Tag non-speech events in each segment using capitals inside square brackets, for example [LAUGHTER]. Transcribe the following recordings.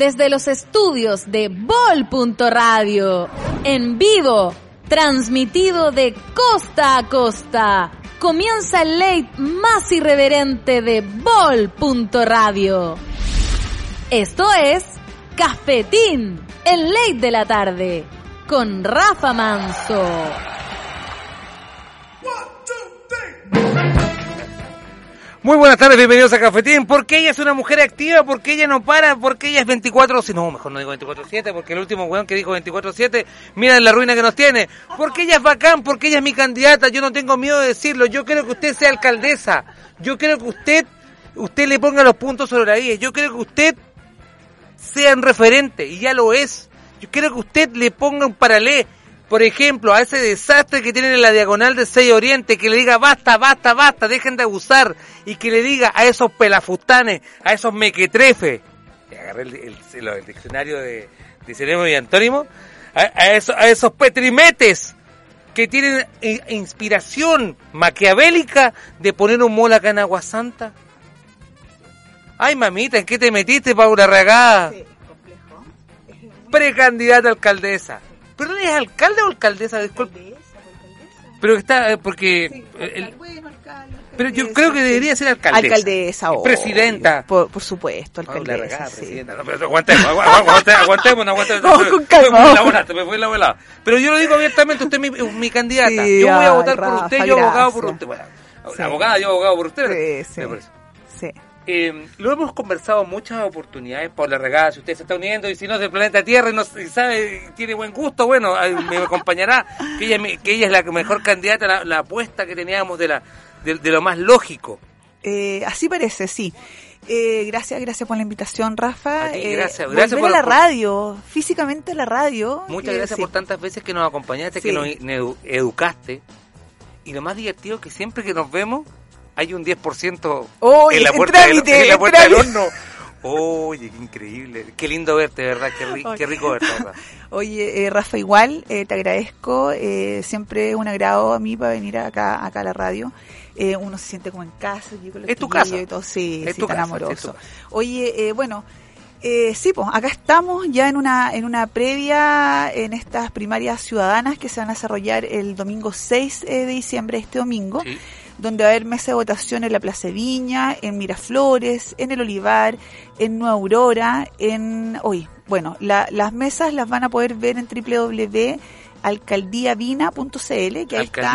desde los estudios de Bol.radio, en vivo, transmitido de costa a costa. Comienza el late más irreverente de Bol.radio. Esto es Cafetín, el late de la tarde, con Rafa Manso. Muy buenas tardes, bienvenidos a Cafetín. Porque ella es una mujer activa, porque ella no para, porque ella es 24 si no, mejor no digo 24-7, porque el último weón que dijo 24-7, mira la ruina que nos tiene. Porque ella es bacán, porque ella es mi candidata, yo no tengo miedo de decirlo. Yo quiero que usted sea alcaldesa. Yo quiero que usted, usted le ponga los puntos sobre la I. Yo quiero que usted sea un referente, y ya lo es. Yo quiero que usted le ponga un paralelo por ejemplo, a ese desastre que tienen en la diagonal de 6 Oriente, que le diga basta, basta, basta, dejen de abusar, y que le diga a esos pelafustanes, a esos mequetrefes, agarré el, el, diccionario de, de y antónimo, a, a, a esos petrimetes que tienen inspiración maquiavélica de poner un mola acá en Agua Santa. Ay, mamita, ¿en qué te metiste, Paula Regada? Sí, complejo. Precandidata alcaldesa. ¿Pero es alcalde o alcaldesa? Disculpe. Pero está, eh, porque... pero yo creo que debería ser alcaldesa. Alcaldesa o... Presidenta. Por, por supuesto, alcaldesa. sí. presidenta. No, pero [LAUGHS] aguantemos, aguantemos, aguantemos, aguantemos. con calma. La me fue la volada. Pero yo lo digo abiertamente, usted es mi, mi candidata. yo voy a votar por usted, yo abogado por usted. Bueno, abogada, yo abogado por usted. Sí, sí. sí. Eh, lo hemos conversado muchas oportunidades, por la regada, si usted se está uniendo y si no es del planeta Tierra y no sabe, tiene buen gusto, bueno, me acompañará, que ella, que ella es la mejor candidata, la, apuesta que teníamos de, la, de, lo más lógico. Eh, así parece, sí. Eh, gracias, gracias por la invitación, Rafa. Eh, gracias, gracias por la radio, físicamente la radio. Muchas gracias por tantas veces que nos acompañaste, que nos educaste. Y lo más divertido es que siempre que nos vemos, hay un 10% en la puerta, del, en la puerta del horno. Oye, qué increíble. Qué lindo verte, ¿verdad? Qué, rico verte, ¿verdad? [LAUGHS] Oye, eh, Rafa, igual, eh, te agradezco. Eh, siempre un agrado a mí para venir acá, acá a la radio. Eh, uno se siente como en casa. es tu casa. Y todo. Sí, es sí, tan amoroso. Oye, eh, bueno, eh, sí, pues acá estamos ya en una, en una previa en estas primarias ciudadanas que se van a desarrollar el domingo 6 de diciembre, este domingo. Sí donde va a haber mesa de votación en la Plaza Viña, en Miraflores, en el Olivar, en Nueva Aurora, en... Hoy, bueno, las mesas las van a poder ver en www alcaldíavina.cl, que ahí está.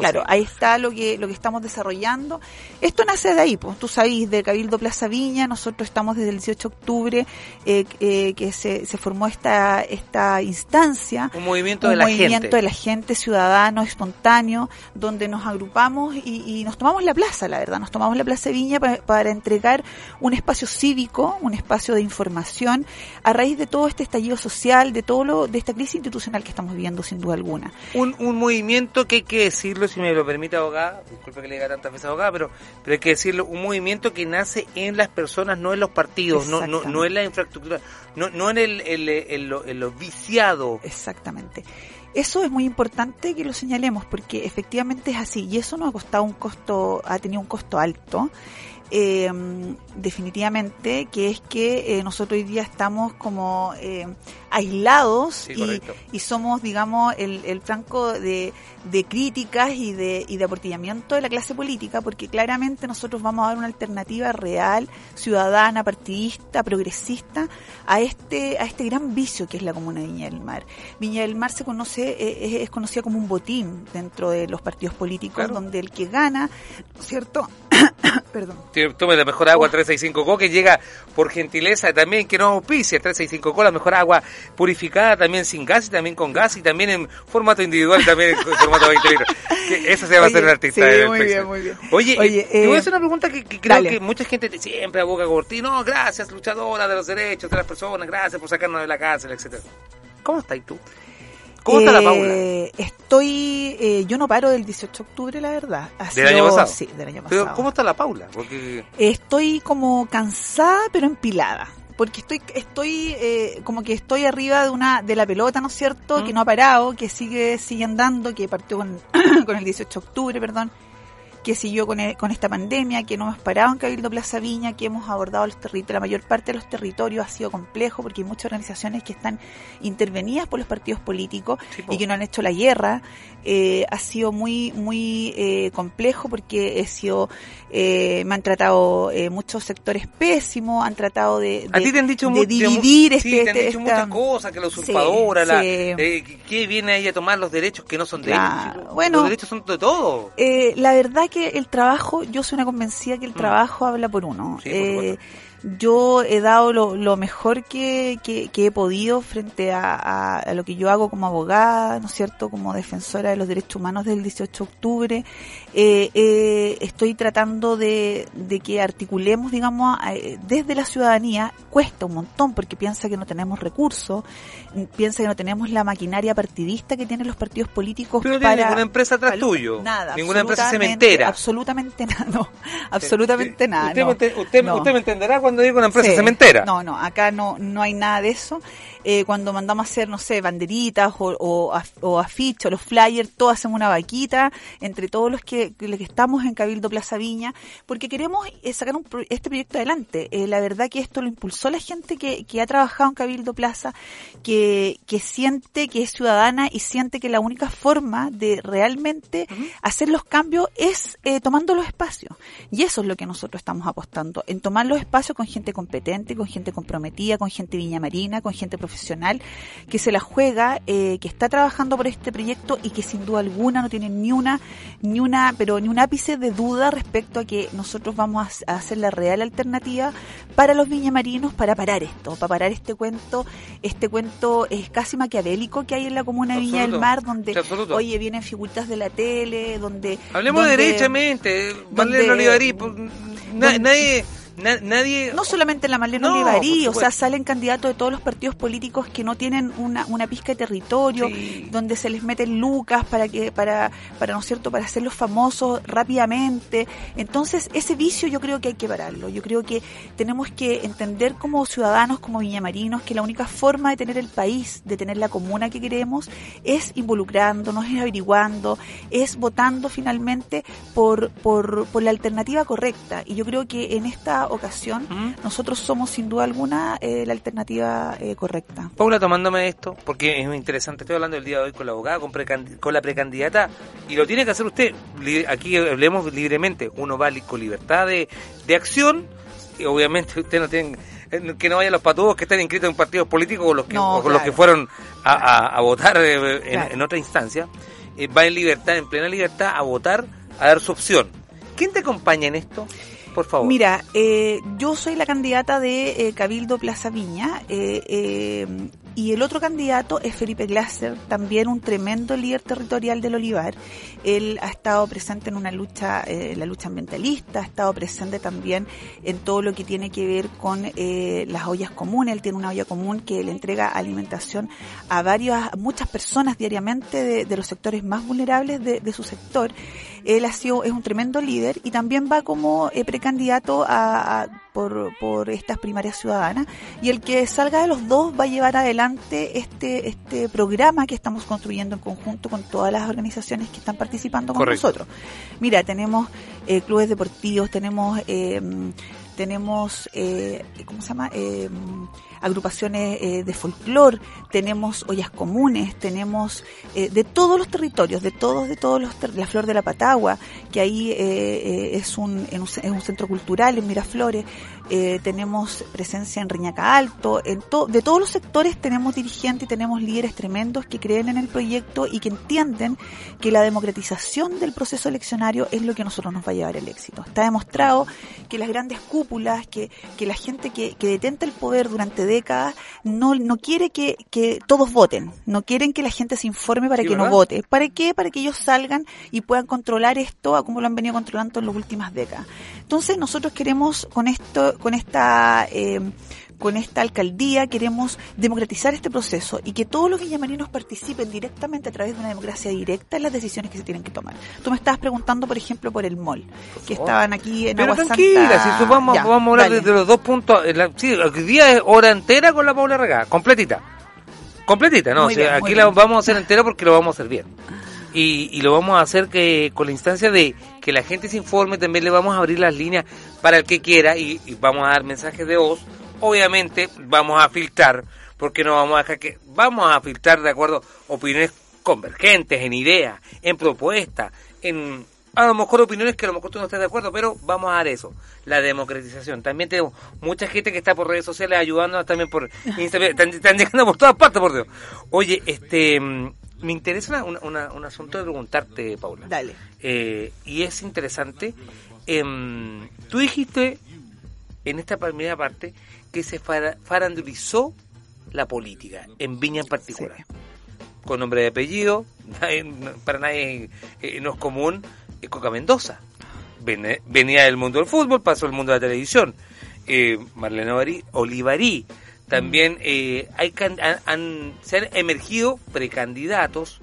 Claro, ahí está lo que lo que estamos desarrollando. Esto nace de ahí, pues tú sabís, de Cabildo Plaza Viña, nosotros estamos desde el 18 de octubre eh, eh, que se, se formó esta esta instancia, un movimiento de la movimiento de la gente ciudadano espontáneo, donde nos agrupamos y, nos tomamos la plaza, la verdad, nos tomamos la Plaza Viña para, para entregar un espacio cívico, un espacio de información a raíz de todo este estallido social, de todo lo de esta crisis institucional que estamos viviendo sin duda alguna. Un, un movimiento que hay que decirlo, si me lo permite abogada, disculpe que le diga tantas veces abogada, pero, pero hay que decirlo, un movimiento que nace en las personas, no en los partidos, no, no, no en la infraestructura, no, no en el, el, el, lo, viciado. Exactamente. Eso es muy importante que lo señalemos porque efectivamente es así y eso nos ha costado un costo, ha tenido un costo alto eh, definitivamente, que es que eh, nosotros hoy día estamos como eh, aislados y, somos, digamos, el, el franco de, de, críticas y de, y de aportillamiento de la clase política, porque claramente nosotros vamos a dar una alternativa real, ciudadana, partidista, progresista a este, a este gran vicio que es la comuna de Viña del Mar. Viña del Mar se conoce, eh, es, conocida como un botín dentro de los partidos políticos, donde el que gana, ¿cierto? Perdón tome la mejor agua 365Co que llega por gentileza también que no auspicia 365Co, la mejor agua purificada también sin gas y también con gas y también en formato individual también en [LAUGHS] formato 20 litros. Que esa se va a hacer el artista. Sí, muy bien, muy bien. Oye, Oye te voy a hacer una pregunta que, creo que mucha gente siempre aboga por ti. No, gracias, luchadora de los derechos de las personas, gracias por sacarnos de la cárcel, etcétera. ¿Cómo estás tú? ¿Cómo está la eh, Paula? Estoy, eh, yo no paro del 18 de octubre, la verdad. ¿Del año pasado? Sí, del año pasado. Pero ¿cómo está la Paula? Porque... Estoy como cansada, pero empilada. Porque estoy, estoy eh, como que estoy arriba de una de la pelota, ¿no es cierto? Que mm. no ha parado, que sigue, sigue andando, que partió con, [CLEARS THROAT] con el 18 de octubre, perdón que siguió con, e, con esta pandemia, que no hemos parado en Cabildo Plaza Viña, que hemos abordado los la mayor parte de los territorios ha sido complejo porque hay muchas organizaciones que están intervenidas por los partidos políticos y que no han hecho la guerra. Eh, ha sido muy, muy eh, complejo porque he sido, eh, me han tratado eh, muchos sectores pésimos, han tratado de, a ti te han dicho de dividir este, sí, te han dicho esta- muchas cosas, que la usurpadora, Sí, la, sí. eh, que viene ahí a tomar los derechos que no son de Claro, ellos. bueno. los derechos son de todos. Eh, la verdad que el trabajo, yo soy una convencida que el trabajo habla por uno. Mm. Por. Yo he dado lo, mejor que, que, que he podido frente a, a- a lo que yo hago como abogada, ¿no es cierto? Como defensora de los derechos humanos del 18 de octubre. Eh, eh, estoy tratando de, de que articulemos, digamos, eh, desde la ciudadanía. Cuesta un montón porque piensa que no tenemos recursos, piensa que no tenemos la maquinaria partidista que tienen los partidos políticos Pero no tiene ninguna empresa atrás para- tuyo. Nada. Ninguna empresa cementera. Absolutamente nada, no. Absolutamente nada. Usted, no. me ente- usted, No. usted me entenderá cuando digo una empresa Sí. cementera. No, no, acá no, no hay nada de eso. Eh, cuando mandamos a hacer, no sé, banderitas o, o, o afiches, o los flyers, todos hacemos una vaquita entre todos los que, que estamos en Cabildo Plaza Viña, porque queremos eh, sacar un este proyecto adelante. Eh, la verdad que esto lo impulsó la gente que, que ha trabajado en Cabildo Plaza, que, que siente que es ciudadana y siente que la única forma de realmente hacer los cambios es eh, tomando los espacios. Y eso es lo que nosotros estamos apostando, en tomar los espacios con gente competente, con gente comprometida, con gente viñamarina, con gente profesional, que se la juega, eh, que está trabajando por este proyecto y que sin duda alguna no tiene ni una, ni una, pero ni un ápice de duda respecto a que nosotros vamos a, hacer la real alternativa para los viñamarinos para parar esto, para parar este cuento, este cuento es casi maquiavélico que hay en la comuna de Viña del. Mar, donde, absoluto. oye, vienen figuritas de la tele, donde... Hablemos donde- derechamente. Marlene Olivarí, pues, nadie, na- nadie. No solamente la Marlene No, Olivarí, o sea, salen candidatos de todos los partidos políticos que no tienen una, una pizca de territorio, Sí. donde se les meten lucas para que, para, para, ¿no es cierto?, para hacerlos famosos rápidamente. Entonces, ese vicio yo creo que hay que pararlo. Yo creo que tenemos que entender como ciudadanos, como viñamarinos, que la única forma de tener el país, de tener la comuna que queremos, es involucrándonos, es averiguando, es votando finalmente por, por, por la alternativa correcta. Y yo creo que en esta ocasión ¿Mm? nosotros somos sin duda alguna eh, la alternativa eh, correcta. Paula, tomándome esto, porque es muy interesante, estoy hablando el día de hoy con la abogada, con, con la precandidata, y lo tiene que hacer usted. Aquí hablemos libremente, uno va con libertad de, de acción, y obviamente usted no tiene eh, que no vayan los patudos que están inscritos en partidos políticos o los que, No, o con los que fueron a, a- a votar eh, en, Claro. en otra instancia, eh, va en libertad, en plena libertad, a votar, a dar su opción. ¿Quién te acompaña en esto? Por favor. Mira, eh, yo soy la candidata de eh, Cabildo Plaza Viña eh, eh, y el otro candidato es Felipe Glasser, también un tremendo líder territorial del Olivar. Él ha estado presente en una lucha, eh, la lucha ambientalista, ha estado presente también en todo lo que tiene que ver con eh, las ollas comunes. Él tiene una olla común que le entrega alimentación a varias, a muchas personas diariamente de, de los sectores más vulnerables de, de su sector. Él ha sido, es un tremendo líder y también va como eh, precandidato a, a- por, por estas primarias ciudadanas. Y el que salga de los dos va a llevar adelante este, este programa que estamos construyendo en conjunto con todas las organizaciones que están participando con Correcto. nosotros. Mira, tenemos eh, clubes deportivos, tenemos eh, tenemos eh, ¿cómo se llama? Agrupaciones eh, de folclor, tenemos ollas comunes, tenemos eh, de todos los territorios, de todos, de todos los ter- la flor de la Patagua, que ahí eh, es un, es un centro cultural en Miraflores, tenemos presencia en Riñaca Alto, de todos los sectores tenemos dirigentes y tenemos líderes tremendos que creen en el proyecto y que entienden que la democratización del proceso eleccionario es lo que a nosotros nos va a llevar el éxito. Está demostrado que las grandes cúpulas, que, que la gente que, que detenta el poder durante décadas no, no quiere que, que todos voten, no quieren que la gente se informe para Sí, que no vote. ¿Para qué? Para que ellos salgan y puedan controlar esto a como lo han venido controlando en las últimas décadas. Entonces nosotros queremos con esto, con esta eh, con esta alcaldía queremos democratizar este proceso y que todos los villamarinos participen directamente a través de una democracia directa en las decisiones que se tienen que tomar. Tú me estabas preguntando, por ejemplo, por el MOL, que estaban aquí en Pero Agua tranquila, Santa. si vamos, Ya, vamos a hablar dale. de, de los dos puntos. eh, la- sí, hoy día es hora entera con la Paula Regada, completita. Completita, ¿no? Muy O sea, bien, muy aquí la vamos a hacer entera porque lo vamos a hacer bien. Y, y lo vamos a hacer que con la instancia de que la gente se informe, también le vamos a abrir las líneas para el que quiera y, y vamos a dar mensajes de voz. Obviamente vamos a filtrar, porque no vamos a dejar que, vamos a filtrar de acuerdo opiniones convergentes, en ideas, en propuestas, en a lo mejor opiniones que a lo mejor tú no estás de acuerdo, pero vamos a dar eso, la democratización. También tenemos mucha gente que está por redes sociales ayudándonos también por Instagram, están, están llegando por todas partes, por Dios. Oye, este, me interesa una- una- un asunto de preguntarte, Paula. Dale. Eh, y es interesante. em, tú dijiste en esta primera parte que se fara- farandulizó la política, en Viña en particular. Sí. Con nombre de apellido, para nadie eh, no es común, eh, Coca Mendoza. Ven- Venía del mundo del fútbol, pasó al mundo de la televisión. Eh, Marlene Olivarí. También eh, hay can- han- han- se han emergido precandidatos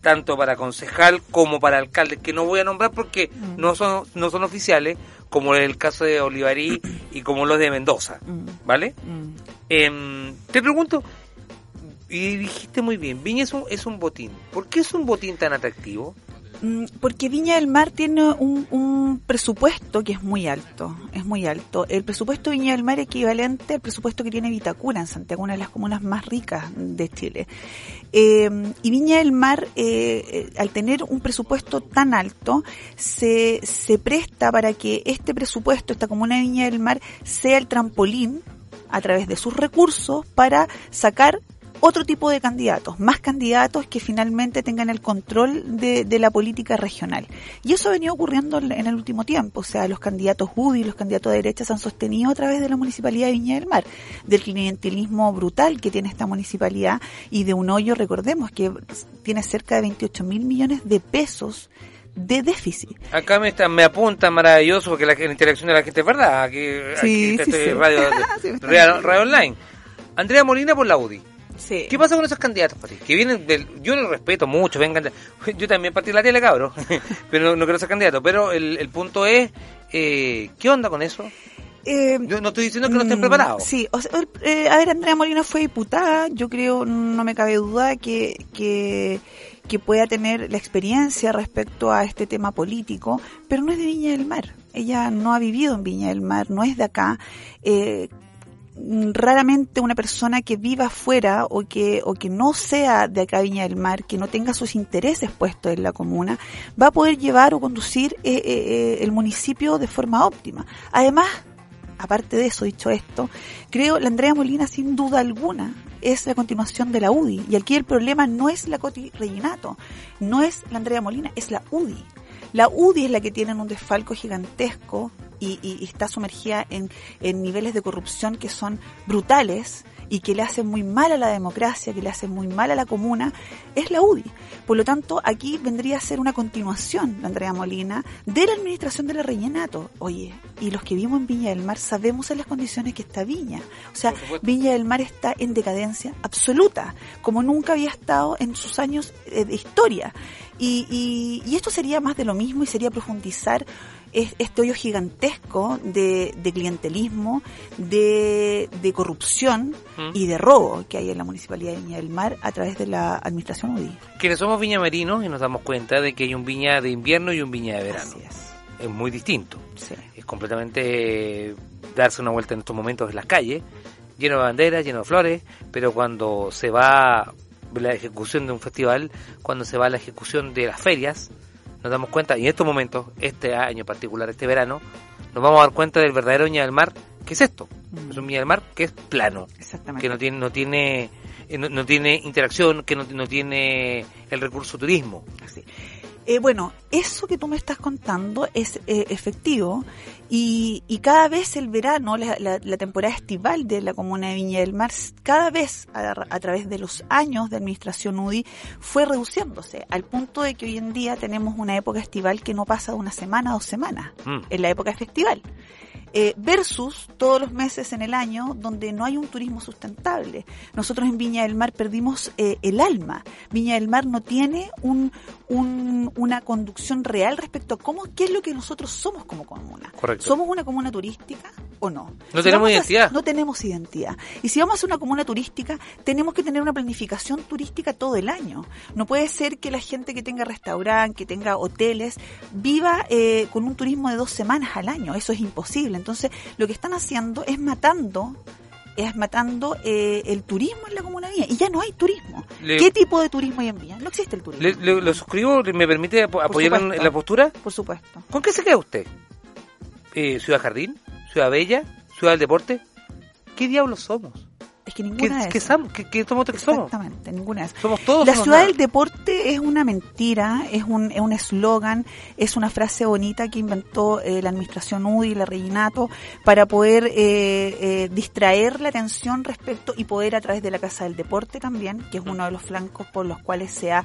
tanto para concejal como para alcalde, que no voy a nombrar porque Mm. no son no son oficiales, como es el caso de Olivarí y como los de Mendoza, Mm. ¿vale? Mm. Em, te pregunto, y dijiste muy bien, Viña es un, es un botín. ¿Por qué es un botín tan atractivo? Mm, Porque Viña del Mar tiene un, presupuesto que es muy alto, es muy alto. El presupuesto de Viña del Mar es equivalente al presupuesto que tiene Vitacura en Santiago, una de las comunas más ricas de Chile. Eh, y Viña del Mar, eh, eh, al tener un presupuesto tan alto, se, se presta para que este presupuesto, esta comuna de Viña del Mar, sea el trampolín a través de sus recursos para sacar otro tipo de candidatos, más candidatos que finalmente tengan el control de, de la política regional. Y eso ha venido ocurriendo en en el último tiempo, o sea, los candidatos UDI, los candidatos de derecha se han sostenido a través de la Municipalidad de Viña del Mar, del clientelismo brutal que tiene esta municipalidad y de un hoyo, recordemos, que tiene cerca de 28 mil millones de pesos de déficit. Acá me, está, me apunta maravilloso porque la, la interacción de la gente es verdad. Aquí, Sí, aquí sí, estoy sí. Radio, [LAUGHS] radio, radio Online. Andrea Molina por la UDI. Sí. ¿Qué pasa con esos candidatos, Pati? Que vienen del... Yo los respeto mucho, vengan... de- [LAUGHS] Yo también partí la tele, cabro. [LAUGHS] pero no, no quiero ser candidato. Pero el, el punto es... Eh, ¿Qué onda con eso? Eh, Yo no estoy diciendo que no estén Mm, preparados. Sí, o sea, eh, a ver, Andrea Molina fue diputada, yo creo, no me cabe duda que, que, que pueda tener la experiencia respecto a este tema político, pero no es de Viña del Mar. Ella no ha vivido en Viña del Mar, no es de acá. Eh, raramente una persona que viva afuera o que, o que no sea de acá Viña del Mar, que no tenga sus intereses puestos en la comuna, va a poder llevar o conducir eh, eh, eh, el municipio de forma óptima. Además, aparte de eso, dicho esto, creo la Andrea Molina sin duda alguna es la continuación de la UDI. Y aquí el problema no es la Coti Reginato, no es la Andrea Molina, es la UDI. La UDI es la que tiene un desfalco gigantesco y, y- y está sumergida en, en niveles de corrupción que son brutales y que le hacen muy mal a la democracia, que le hacen muy mal a la comuna, es la UDI. Por lo tanto, aquí vendría a ser una continuación, la Andrea Molina, de la administración de la Rellenato. Oye, y los que vivimos en Viña del Mar sabemos en las condiciones que está Viña. O sea. Viña del Mar está en decadencia absoluta, como nunca había estado en sus años eh, de historia. Y, y- y esto sería más de lo mismo y sería profundizar es- este hoyo gigantesco de, de clientelismo, de, de corrupción y de robo que hay en la Municipalidad de Viña del Mar a través de la Administración UDI. Quienes somos viñamerinos y nos damos cuenta de que hay un viña de invierno y un viña de verano. Así es. Es muy distinto. Sí. Es completamente darse una vuelta en estos momentos en las calles, lleno de banderas, lleno de flores, pero cuando se va la ejecución de un festival, cuando se va la ejecución de las ferias, nos damos cuenta, y en estos momentos, este año en particular, este verano, nos vamos a dar cuenta del verdadero Viña del Mar, que es esto, Mm. es un Viña del Mar que es plano, Exactamente. que no tiene, no tiene, eh, no, no tiene interacción, que no, no tiene el recurso turismo. Así. Eh, bueno, eso que tú me estás contando es eh, efectivo y, y cada vez el verano, la, la- la temporada estival de la comuna de Viña del Mar, cada vez a, a través de los años de administración UDI fue reduciéndose, al punto de que hoy en día tenemos una época estival que no pasa de una semana a dos semanas, Mm. en la época festival. Eh, versus todos los meses en el año donde no hay un turismo sustentable. Nosotros en Viña del Mar perdimos eh, el alma. Viña del Mar no tiene un, un- una conducción real respecto a cómo, qué es lo que nosotros somos como comuna. Correcto. Somos una comuna turística, o no. No Si tenemos a- identidad. no tenemos identidad. Y si vamos a una comuna turística, tenemos que tener una planificación turística todo el año. No puede ser que la gente que tenga restaurante, que tenga hoteles, viva eh, con un turismo de dos semanas al año. Eso es imposible. Entonces, lo que están haciendo es matando es matando eh, el turismo en la comuna de Viña. Y ya no hay turismo. Le- ¿Qué tipo de turismo hay en Viña? No existe el turismo. Le- le- ¿Lo suscribo? ¿Me permite apo- apoyar en, supuesto. en la postura? Por supuesto. ¿Con qué se queda usted? Eh, ¿Ciudad Jardín? ¿Ciudad Bella? ¿Ciudad del Deporte? ¿Qué diablos somos? Es que ¿Qué, ninguna qué, sam- qué- qué somos que somos? Exactamente, ninguna esas. Somos todos. La ciudad nada. del deporte es una mentira, es un es un eslogan, es una frase bonita que inventó eh, la administración UDI, la Reginato, para poder eh, eh, distraer la atención respecto y poder a través de la Casa del Deporte también, que es uno de los flancos por los cuales se ha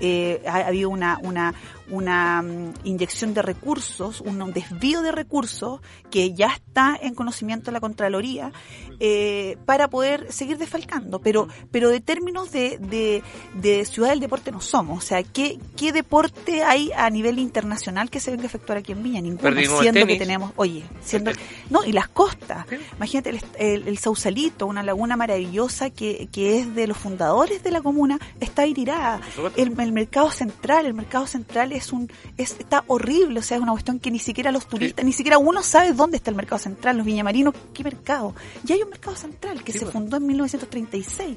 eh, ha ha habido una, una, una mm, inyección de recursos, un, un desvío de recursos que ya está en conocimiento de la Contraloría eh, para poder seguir desfalcando. Pero, pero de términos de, de, de ciudad del deporte no somos. O sea, ¿qué, ¿qué deporte hay a nivel internacional que se venga a efectuar aquí en Viña? Ninguno, Perdimos el siendo que tenemos, oye, siendo, no, y las costas. Sí. Imagínate el, el, el Sausalito, una laguna maravillosa que, que es de los fundadores de la comuna, está ahí tirada. El, el mercado central, el mercado central es un, es, está horrible, o sea, es una cuestión que ni siquiera los turistas, ni siquiera uno sabe dónde está el mercado central, los viñamarinos, ¿qué mercado? Ya hay un mercado central que Sí, se pues. fundó en 1936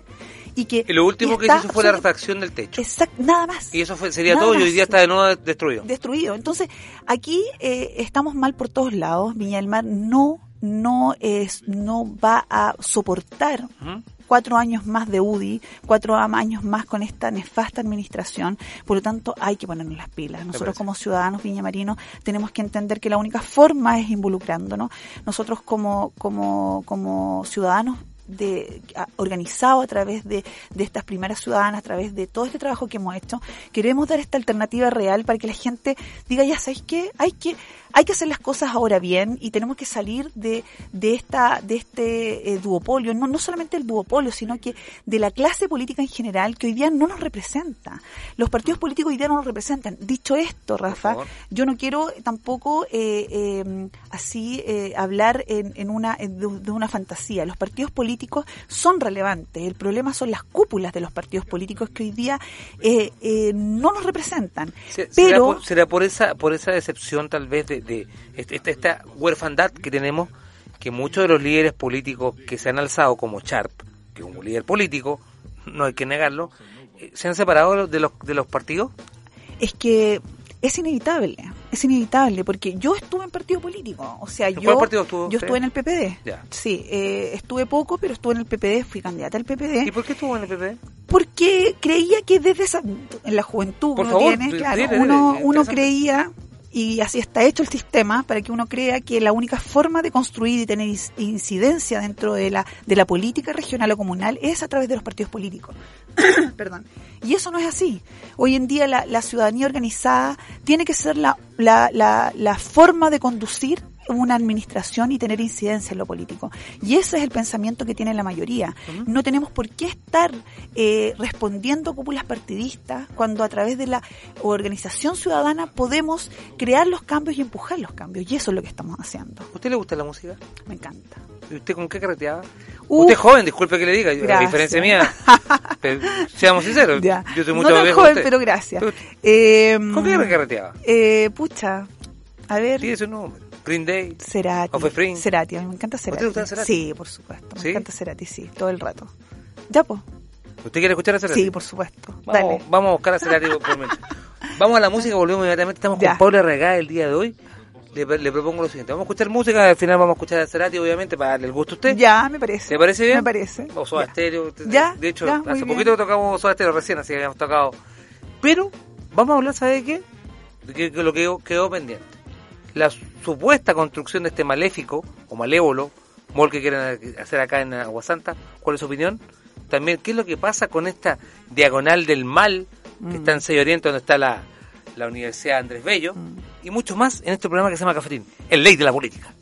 y que... Y lo último y que hizo fue la refacción del techo. Exact, nada más Y eso fue, sería Nada todo y hoy día está de nuevo destruido. destruido. Entonces, aquí eh, estamos mal por todos lados. Viña del Mar no, no es, no va a soportar. Cuatro años más de UDI, cuatro años más con esta nefasta administración. Por lo tanto, hay que ponernos las pilas. Nosotros como ciudadanos viñamarinos tenemos que entender que la única forma es involucrándonos. Nosotros como, como, como ciudadanos de, a- organizado a través de, de estas primeras ciudadanas, a través de todo este trabajo que hemos hecho, queremos dar esta alternativa real para que la gente diga, ya sabéis qué, hay que, hay que hacer las cosas ahora bien y tenemos que salir de, de esta, de este eh, duopolio, no, no solamente el duopolio, sino que de la clase política en general que hoy día no nos representa. Los partidos políticos hoy día no nos representan. Dicho esto, Rafa, yo no quiero tampoco eh, eh, así eh, hablar en, en una en- de, una fantasía. Los partidos políticos son relevantes. El problema son las cúpulas de los partidos políticos que hoy día eh, eh, no nos representan. Se- ¿Será, Pero por, será por esa por esa decepción tal vez de, de este- esta, esta huerfandad que tenemos que muchos de los líderes políticos que se han alzado como Sharp, que es un líder político, no hay que negarlo, eh, se han separado de los de los partidos. es que es inevitable, es inevitable, porque yo estuve en partido político, o sea, ¿En yo, cuál partido estuvo yo estuve en el PPD. Ya. Sí, eh, estuve poco, pero estuve en el PPD, fui candidata al PPD. ¿Y por qué estuvo en el PP? porque creía que desde esa, en la juventud Por uno favor, tiene, sí, claro, uno, creía y así está hecho el sistema para que uno crea que la única forma de construir y tener incidencia dentro de la de la política regional o comunal es a través de los partidos políticos. [COUGHS] Perdón. Y eso no es así. Hoy en día la, la ciudadanía organizada tiene que ser la, la, la, la forma de conducir una administración y tener incidencia en lo político. Y ese es el pensamiento que tiene la mayoría. No tenemos por qué estar eh, respondiendo a cúpulas partidistas cuando a través de la organización ciudadana podemos crear los cambios y empujar los cambios. Y eso es lo que estamos haciendo. ¿A usted le gusta la música? Me encanta. ¿Y usted con qué carreteaba? Uf. usted es joven, disculpe que le diga, yo- a Gracias. diferencia mía. [LAUGHS] pero seamos sinceros, Ya. yo soy mucho tan joven, usted. pero gracias. Pero- Eh, ¿Con qué carreteaba? eh, pucha, a ver. Tiene su nombre. Green Day. Cerati. Of a Spring. Cerati, a mí me encanta Cerati. te gusta Cerati? Sí, por supuesto. Me ¿Sí? encanta Cerati, sí, todo el rato. Ya, pues. ¿Usted quiere escuchar a Cerati? Sí, por supuesto. Vamos, Dale. vamos a buscar a Cerati. Vamos a la música, volvemos inmediatamente. Estamos Ya. con Paula Regada el día de hoy. Le, le propongo lo siguiente. Vamos a escuchar música, al final vamos a escuchar a Cerati, obviamente, para darle el gusto a usted. Ya, me parece. ¿Le parece bien? Me parece. O Soda Ya. Stereo. Ya, De hecho, ya, hace bien. poquito tocamos Soda Stereo recién, así que habíamos tocado. Pero vamos a hablar, ¿sabe qué? De lo que quedó pendiente. La supuesta construcción de este maléfico o malévolo mall que quieren hacer acá en Aguasanta. ¿Cuál es su opinión? También, ¿qué es lo que pasa con esta diagonal del mal que está en 6 Oriente, donde está la, la Universidad Andrés Bello? Y mucho más en este programa que se llama Cafetín, el ley de la política.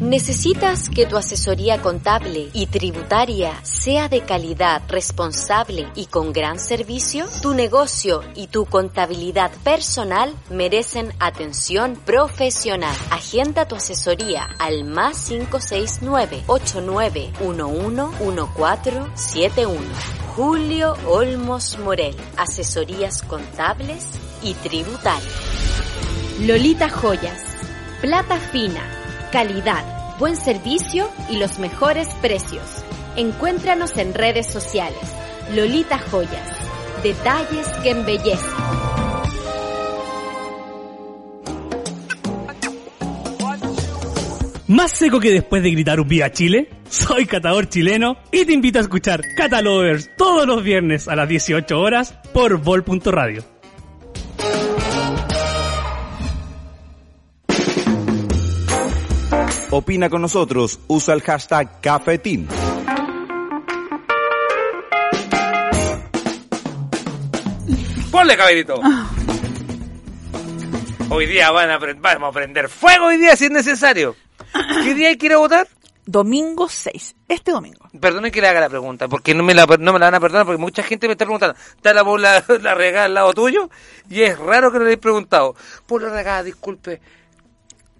¿Necesitas que tu asesoría contable y tributaria sea de calidad, responsable y con gran servicio? Tu negocio y tu contabilidad personal merecen atención profesional. Agenda tu asesoría al más 569-8911-1471. Julio Olmos Morel, asesorías contables y tributarias. Lolita Joyas, plata fina, calidad, buen servicio y los mejores precios. Encuéntranos en redes sociales. Lolita Joyas, detalles que embellecen. ¿Más seco que después de gritar un Viva Chile? Soy catador chileno y te invito a escuchar Catalovers todos los viernes a las 18 horas por vol.radio. Opina con nosotros, usa el hashtag Cafetín. Ponle, caballito. Hoy día van a vamos a prender fuego hoy día si es necesario. ¿Qué día hay que ir a votar? Domingo 6, este domingo. Perdone que le haga la pregunta, porque no me la, no me la van a perdonar, porque mucha gente me está preguntando, ¿está la bola [LAUGHS] la regada al lado tuyo? Y es raro que no le haya preguntado. Por la regada, disculpe.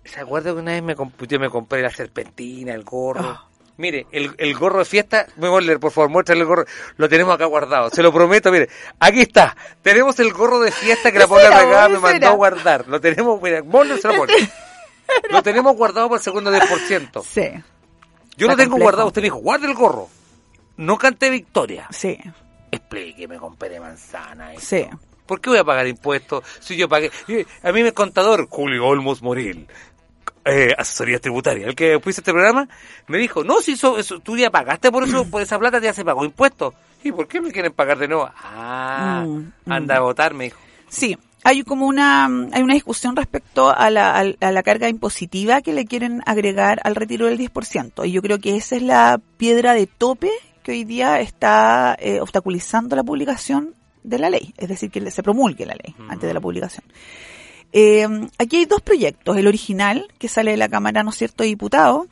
¿Se acuerda que una vez me, comp- yo me compré la serpentina, el gorro? Ah. Mire, el, el gorro de fiesta, me voy a leer, por favor, muéstrale el gorro. Lo tenemos acá guardado, se lo prometo, mire. Aquí está. Tenemos el gorro de fiesta que la Paula Regada me mandó a guardar. Lo tenemos, mira, Mono se lo pone. [LAUGHS] Lo tenemos guardado por el segundo 10%. Sí, Yo lo tengo complejo. guardado, usted me dijo, guarde el gorro. No canté victoria. sí, Explíqueme, compadre manzana. esto. sí. ¿Por qué voy a pagar impuestos si yo pagué? A mí mi contador, Julio Olmos Moril, eh, asesoría tributaria, el que puso este programa, me dijo, no, si eso, eso- tú ya pagaste por eso, por esa plata ya se pagó impuestos. ¿Y por qué me quieren pagar de nuevo? Ah, Mm, anda a votar, me dijo. Sí, hay como una hay una discusión respecto a la, a la carga impositiva que le quieren agregar al retiro del 10%. Y yo creo que esa es la piedra de tope que hoy día está eh, obstaculizando la publicación de la ley, es decir, que se promulgue la ley antes de la publicación. Eh, aquí hay dos proyectos, el original, que sale de la Cámara, ¿no es cierto?, de Diputados,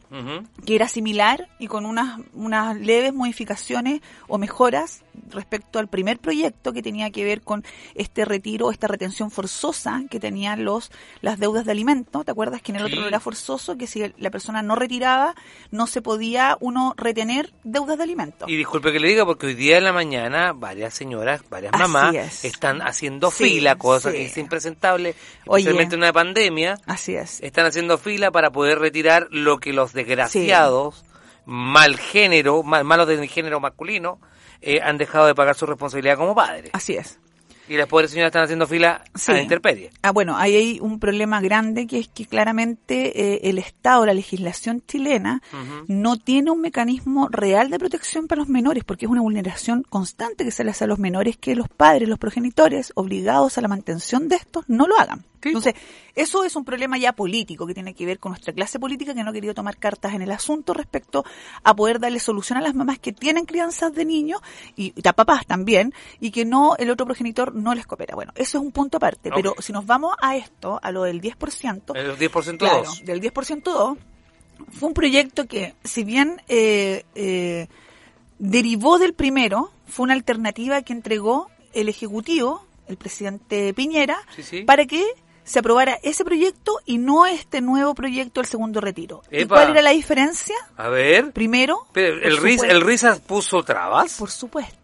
que era similar y con unas, unas leves modificaciones o mejoras respecto al primer proyecto que tenía que ver con este retiro, esta retención forzosa que tenían los las deudas de alimento. ¿Te acuerdas que en el Sí. otro era forzoso que si la persona no retiraba no se podía uno retener deudas de alimento? Y disculpe que le diga, porque hoy día en la mañana varias señoras, varias mamás es. están haciendo Sí, fila, cosa sí. que es impresentable, especialmente en una pandemia. Así es. están haciendo fila para poder retirar lo que los desgraciados, mal género, mal, malos de género masculino, eh, han dejado de pagar su responsabilidad como padres. Así es. Y las pobres señoras están haciendo fila Sí. a la intemperie. Ah, bueno, ahí hay un problema grande que es que claramente eh, el Estado, la legislación chilena, no tiene un mecanismo real de protección para los menores, porque es una vulneración constante que se le hace a los menores que los padres, los progenitores, obligados a la mantención de estos, no lo hagan. Sí. Entonces, eso es un problema ya político que tiene que ver con nuestra clase política que no ha querido tomar cartas en el asunto respecto a poder darle solución a las mamás que tienen crianzas de niños y, y a papás también y que no el otro progenitor no les coopera. Bueno, eso es un punto aparte, pero si nos vamos a esto, a lo del 10%, El 10% claro, dos. del 10% 2, fue un proyecto que, si bien eh, eh, derivó del primero, fue una alternativa que entregó el Ejecutivo, el presidente Piñera, Sí, sí. para que se aprobara ese proyecto y no este nuevo proyecto del segundo retiro. ¿Y cuál era la diferencia? A ver. Primero, Pero el, supuesto- el Risas puso trabas. por supuesto.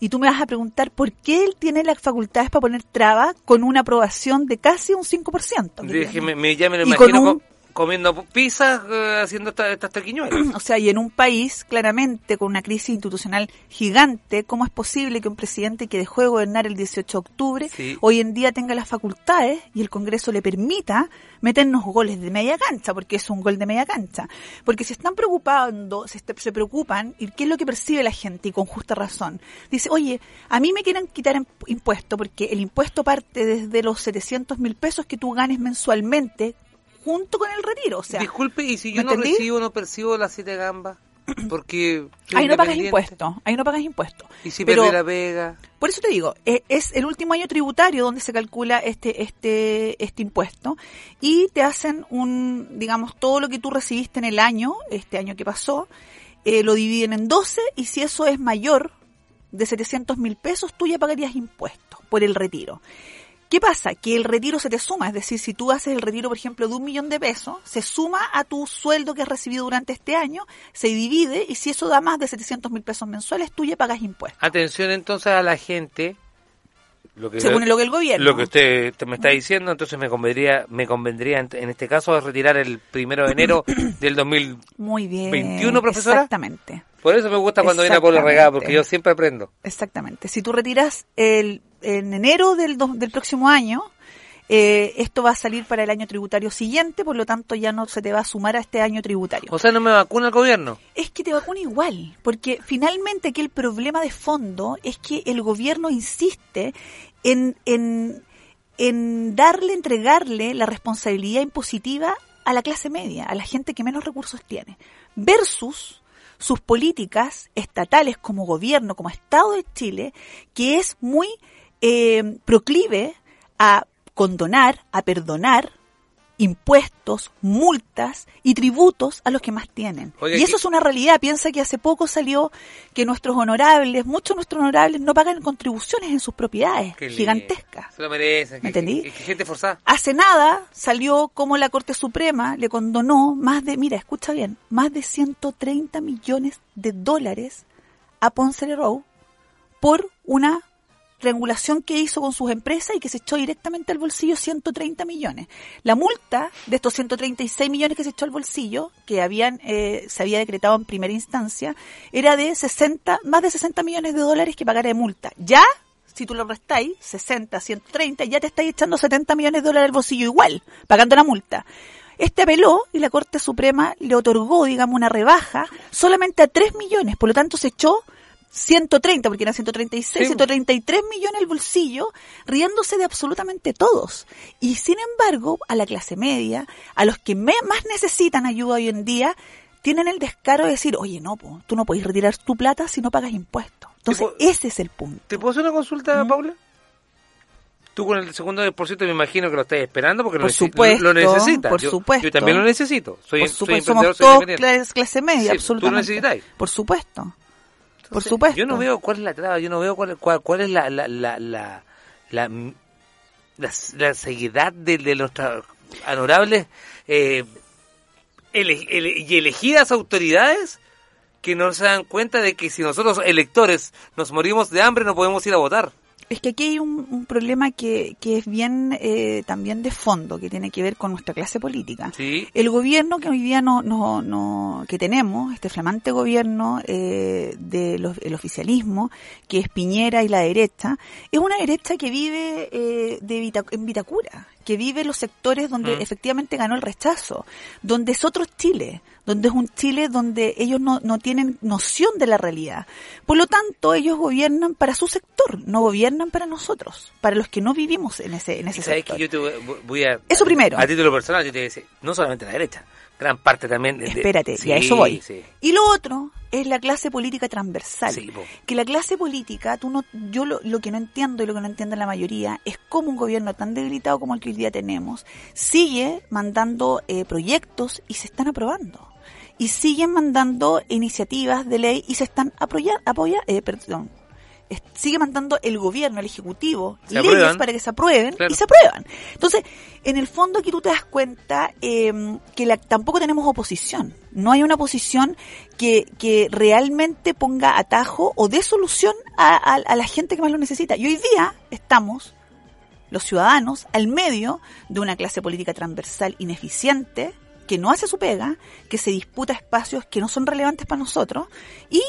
Y tú me vas a preguntar por qué él tiene las facultades para poner trabas con una aprobación de casi un 5%. que Dije, tiene. me, me- ya me lo Y con imagino un- comiendo pizzas, eh, haciendo esta- estas tequiñuelas. [CLEARS THROAT] O sea, y en un país claramente con una crisis institucional gigante, ¿cómo es posible que un presidente que dejó de gobernar el 18 de octubre Sí. hoy en día tenga las facultades y el Congreso le permita meternos goles de media cancha, porque es un gol de media cancha? Porque se están preocupando, se, se preocupan, y qué es lo que percibe la gente, y con justa razón. Dice, oye, a mí me quieren quitar imp- impuesto, porque el impuesto parte desde los 700 mil pesos que tú ganes mensualmente junto con el retiro. O sea, Disculpe, y si ¿me yo no entendí? recibo, no percibo las siete gambas. [CLEARS THROAT] Porque Ahí no pagas impuestos, ahí no pagas impuestos. Y si Pero- la pega. Por eso te digo, e- es el último año tributario donde se calcula este, este, este impuesto y te hacen un, digamos, todo lo que tú recibiste en el año, este año que pasó, eh, lo dividen en 12 y si eso es mayor de 700 mil pesos, tú ya pagarías impuestos por el retiro. ¿Qué pasa? Que el retiro se te suma, es decir, si tú haces el retiro, por ejemplo, de un millón de pesos, se suma a tu sueldo que has recibido durante este año, se divide y si eso da más de 700 mil pesos mensuales, tú ya pagas impuestos. Atención entonces a la gente. Lo que, Según lo que el gobierno. Lo que usted te me está diciendo, entonces me convendría, me convendría en, este caso retirar el primero de enero [COUGHS] del 2000. Muy bien. 21, profesora. Exactamente. Por eso me gusta cuando viene a Pablo Regada, porque yo siempre aprendo. Exactamente. Si tú retiras el, en enero del, do- del próximo año, eh, esto va a salir para el año tributario siguiente, por lo tanto ya no se te va a sumar a este año tributario. O sea, no me vacuna el gobierno. Es que te vacuna igual, porque finalmente aquí el problema de fondo es que el gobierno insiste en, en, en darle, entregarle la responsabilidad impositiva a la clase media, a la gente que menos recursos tiene, versus sus políticas estatales como gobierno, como Estado de Chile, que es muy eh, proclive a condonar, a perdonar impuestos, multas y tributos a los que más tienen. Y eso ¿qué- es una realidad. Piensa que hace poco salió que nuestros honorables, muchos de nuestros honorables no pagan contribuciones en sus propiedades Qué gigantescas. Se lo merecen. ¿Me que- entendí? que- que gente forzada. Hace nada salió como la Corte Suprema le condonó más de, mira, escucha bien, más de 130 millones de dólares a Ponce Leroux por una triangulación que hizo con sus empresas y que se echó directamente al bolsillo 130 millones. La multa de estos 136 millones que se echó al bolsillo, que habían eh, se había decretado en primera instancia, era de 60, más de 60 millones de dólares que pagara de multa. Ya, si tú lo restáis, 60, 130, ya te estáis echando 70 millones de dólares al bolsillo igual, pagando la multa. Este apeló y la Corte Suprema le otorgó, digamos, una rebaja solamente a 3 millones, por lo tanto se echó 130, porque eran 136, Sí. 133 millones al bolsillo, riéndose de absolutamente todos. Y sin embargo, a la clase media, a los que me- más necesitan ayuda hoy en día, tienen el descaro de decir, oye, no, po, tú no podés retirar tu plata si no pagas impuestos. Entonces, ese es el punto. ¿Te puedo hacer una consulta, ¿Mm? Paula? Tú con el segundo 10% me imagino que lo estás esperando porque Por lo, supuesto, lo necesitas. por yo, supuesto. Yo también lo necesito. Soy, Por soy supuesto, somos soy todos clase, media, Sí, tú lo absolutamente. necesitáis. Por supuesto. Por supuesto. Yo no veo cuál es la traba, yo no veo cuál, cuál, cuál es la la, la, la, la, la, la seguidad de, de nuestras honorables eh, ele- ele- y elegidas autoridades que no se dan cuenta de que si nosotros electores nos morimos de hambre no podemos ir a votar. Es que aquí hay un, un problema que, que es bien eh, también de fondo, que tiene que ver con nuestra clase política. Sí. El gobierno que hoy día no, no, no, que tenemos, este flamante gobierno eh, del oficialismo, que es Piñera y la derecha, es una derecha que vive eh, de Vita- en Vitacura, que vive los sectores donde Mm. efectivamente ganó el rechazo, donde es otro Chile, donde es un Chile donde ellos no, no tienen noción de la realidad. Por lo tanto, ellos gobiernan para su sector, no gobiernan para nosotros, para los que no vivimos en ese, en ese sabes sector. que yo te voy- a... Eso primero. A título personal, yo te voy a decir, no solamente la derecha, gran parte también... de- de- Espérate, sí, y a eso voy. sí. Y lo otro es la clase política transversal. Sí, que la clase política, tú no, yo lo, lo que no entiendo y lo que no entiende la mayoría es cómo un gobierno tan debilitado como el que hoy día tenemos sigue mandando eh, proyectos y se están aprobando. Y siguen mandando iniciativas de ley y se están apoyando, apoya, eh, perdón, sigue mandando el gobierno, el ejecutivo, Se leyes aprueban. para que se aprueben Claro. y se aprueban. Entonces, en el fondo aquí tú te das cuenta eh, que la- tampoco tenemos oposición. No hay una oposición que, que realmente ponga atajo o dé solución a, a- a la gente que más lo necesita. Y hoy día estamos, los ciudadanos, al medio de una clase política transversal ineficiente, que no hace su pega, que se disputa espacios que no son relevantes para nosotros, y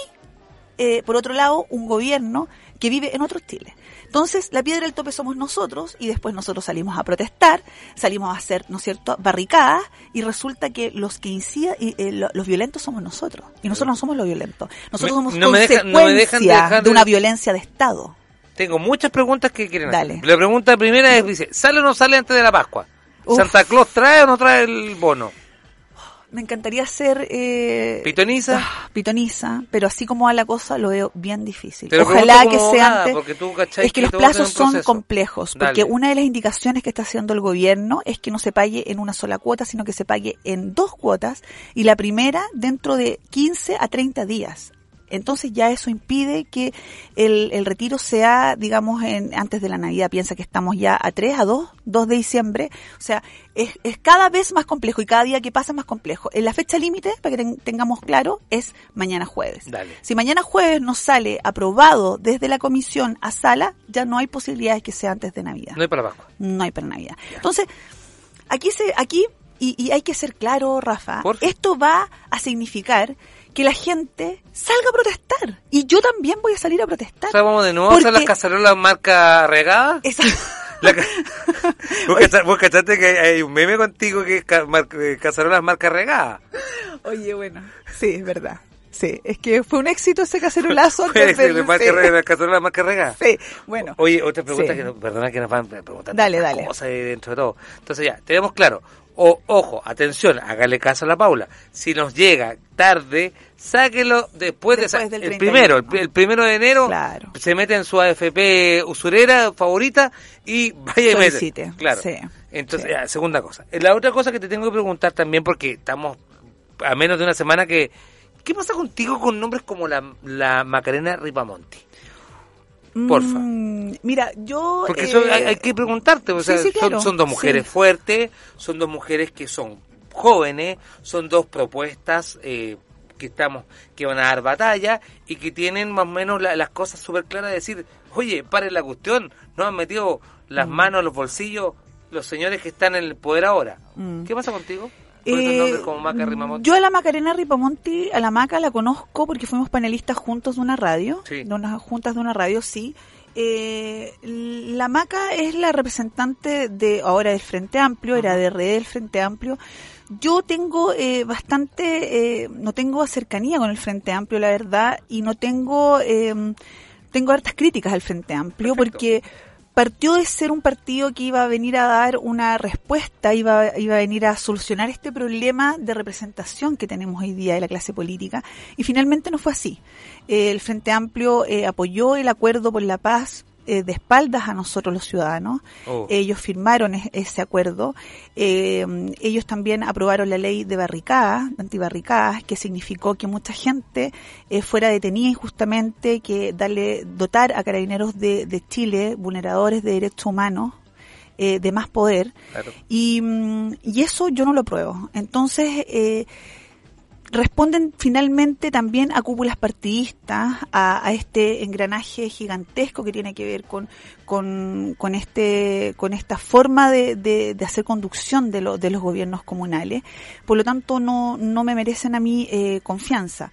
eh, por otro lado, un gobierno que vive en otro Chile. Entonces, la piedra del tope somos nosotros y después nosotros salimos a protestar, salimos a hacer, ¿no es cierto?, barricadas y resulta que los que inciden, y, eh, lo- los violentos somos nosotros. Y nosotros no somos los violentos. Nosotros somos no me dejan- no me dejan consecuencia dejar de de- una violencia de Estado. Tengo muchas preguntas que quieren Dale. hacer. La pregunta primera es, dice, ¿sale o no sale antes de la Pascua? Uf. ¿Santa Claus trae o no trae el bono? Me encantaría ser... Eh, ¿Pitoniza? ah, pitoniza, pero así como va la cosa lo veo bien difícil. Te Ojalá que sea antes. porque tú, ¿cachai? Es que que los plazos son complejos, porque Dale. una de las indicaciones que está haciendo el gobierno es que no se pague en una sola cuota, sino que se pague en dos cuotas, y la primera dentro de 15 a 30 días. Entonces ya eso impide que el, el retiro sea, digamos, en, antes de la Navidad. Piensa que estamos ya a 3, a 2, 2 de diciembre. O sea, es, es cada vez más complejo y cada día que pasa es más complejo. En la fecha límite, para que ten- tengamos claro, es mañana jueves. Dale. Si mañana jueves nos sale aprobado desde la comisión a sala, ya no hay posibilidades que sea antes de Navidad. No hay para Pascua. No hay para Navidad. Entonces, aquí se, aquí, y, y hay que ser claro, Rafa, Por esto va a significar que la gente salga a protestar. Y yo también voy a salir a protestar. O sea, vamos de nuevo a usar las Porque- cacerolas marca regada. Esa- [LAUGHS] La ca- [LAUGHS] ¿Vos, cacha- vos cachaste que hay un meme contigo que es ca- mar- eh, cacerolas marca regada? Oye, bueno, sí, es verdad. Sí, es que fue un éxito ese cacerolazo. [LAUGHS] del- marca sí. regada, cacerolas marca regada. Sí, bueno. Oye, otra pregunta Sí. que, perdona que nos van a preguntar Dale, dale. cosas dentro de todo. Entonces ya, tenemos claro. O, ojo, atención, hágale caso a la Paula. Si nos llega tarde, sáquelo después, de Después del el 31. primero, el, pri- el primero de enero, Claro. se mete en su AFP usurera favorita y vaya y mete. Claro. sí, Entonces, sí. segunda cosa. Eh, La otra cosa que te tengo que preguntar también, porque estamos a menos de una semana que... ¿Qué pasa contigo con nombres como la, la Macarena Ripamonti? Porfa. Mm, mira, yo... Porque eh, hay, hay que preguntarte, o sea, sí, son, claro, son dos mujeres sí. fuertes, son dos mujeres que son jóvenes, son dos propuestas eh, que estamos que van a dar batalla y que tienen más o menos la- las cosas súper claras de decir, oye, paren la cuestión, no han metido las Mm. manos en los bolsillos los señores que están en el poder ahora. Mm. ¿Qué pasa contigo? Eh, como Maca. Yo a la Macarena Ripamonti, a la Maca la conozco porque fuimos panelistas juntos de una radio, Sí. de unas juntas de una radio, sí. Eh, la Maca es la representante de ahora del Frente Amplio, era de red del Frente Amplio. Yo tengo eh, bastante, eh, no tengo cercanía con el Frente Amplio, la verdad, y no tengo, eh, tengo hartas críticas al Frente Amplio Perfecto. porque partió de ser un partido que iba a venir a dar una respuesta, iba, iba a venir a solucionar este problema de representación que tenemos hoy día de la clase política y finalmente no fue así. El Frente Amplio eh, apoyó el acuerdo por la paz eh, de espaldas a nosotros los ciudadanos. Oh. Ellos firmaron es- ese acuerdo. Eh, ellos también aprobaron la ley de barricadas, de antibarricadas, que significó que mucha gente eh, fuera detenida injustamente, que darle, dotar a carabineros de, de Chile, vulneradores de derechos humanos, eh, de más poder. Claro. Y, mm, y eso yo no lo apruebo. Entonces, eh, responden finalmente también a cúpulas partidistas, a, a este engranaje gigantesco que tiene que ver con, con, este, con esta forma de, de, de hacer conducción de, lo- de los gobiernos comunales. Por lo tanto, no, no me merecen a mí eh, confianza.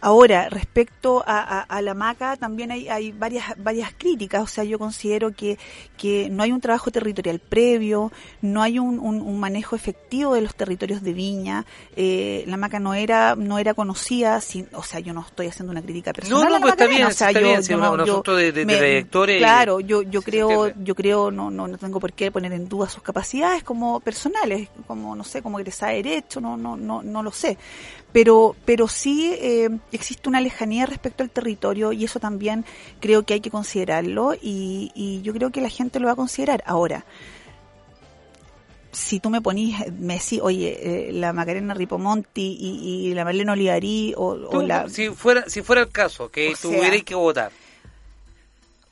Ahora, respecto a, a- a la maca, también hay, hay varias, varias críticas. O sea, yo considero que, que no hay un trabajo territorial previo, no hay un, un- un manejo efectivo de los territorios de viña. Eh, la maca no era, no era conocida, sin, o sea, yo no estoy haciendo una crítica personal. No, no, pues está bien, o sea, está yo- bien, yo no- yo de- de- de me- Claro, yo, yo creo, yo creo, no, no, no tengo por qué poner en duda sus capacidades como personales, como, no sé, como egresada de derecho, no, no, no, no lo sé. Pero, pero sí eh, existe una lejanía respecto al territorio y eso también creo que hay que considerarlo y, y yo creo que la gente lo va a considerar. Ahora, si tú me ponís, me decís, oye, eh, la Macarena Ripomonti y, y la Marlene Olivarí o, la... si fuera si fuera el caso que tuvierais que votar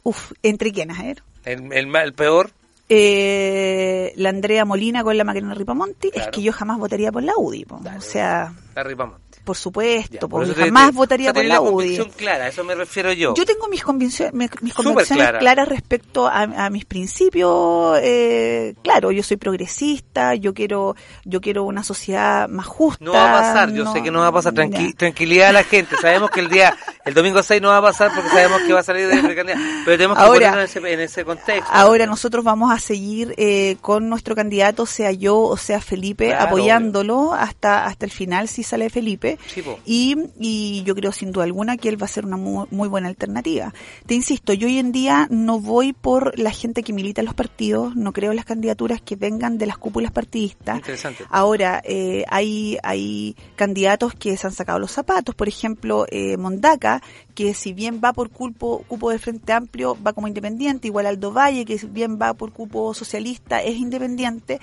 Uf, ¿entre quiénes? A ver. el, el, el peor Eh, la Andrea Molina con la Macarena Ripamonti, Claro. es que yo jamás votaría por la UDI. po. O sea, la Ripamonti. Por supuesto, Ya, po, por eso yo te- jamás te- votaría por la la UDI. clara, eso me refiero yo. Yo tengo mis convicciones, mis convicciones clara. claras respecto a, a mis principios. Eh, claro, yo soy progresista, yo quiero, yo quiero una sociedad más justa. No va a pasar, yo sé que no va a pasar. Tranqui- tranquilidad a la gente. Sabemos que el día, el domingo 6 no va a pasar porque sabemos que va a salir de precandidato. Pero tenemos que Ahora- ponernos en ese, en ese contexto. Ahora nosotros vamos a seguir eh, con nuestro candidato, sea yo o sea Felipe, Claro, apoyándolo hasta hasta el final si sale Felipe. Sí. Y, y yo creo sin duda alguna que él va a ser una muy, muy buena alternativa. Te insisto, yo hoy en día no voy por la gente que milita en los partidos, no creo en las candidaturas que vengan de las cúpulas partidistas. Interesante. Ahora, eh, hay, hay candidatos que se han sacado los zapatos, por ejemplo, eh, Mondaca, que si bien va por cupo, cupo del Frente Amplio, va como independiente, igual Aldo Valle, que si bien va por cupo socialista, es independiente,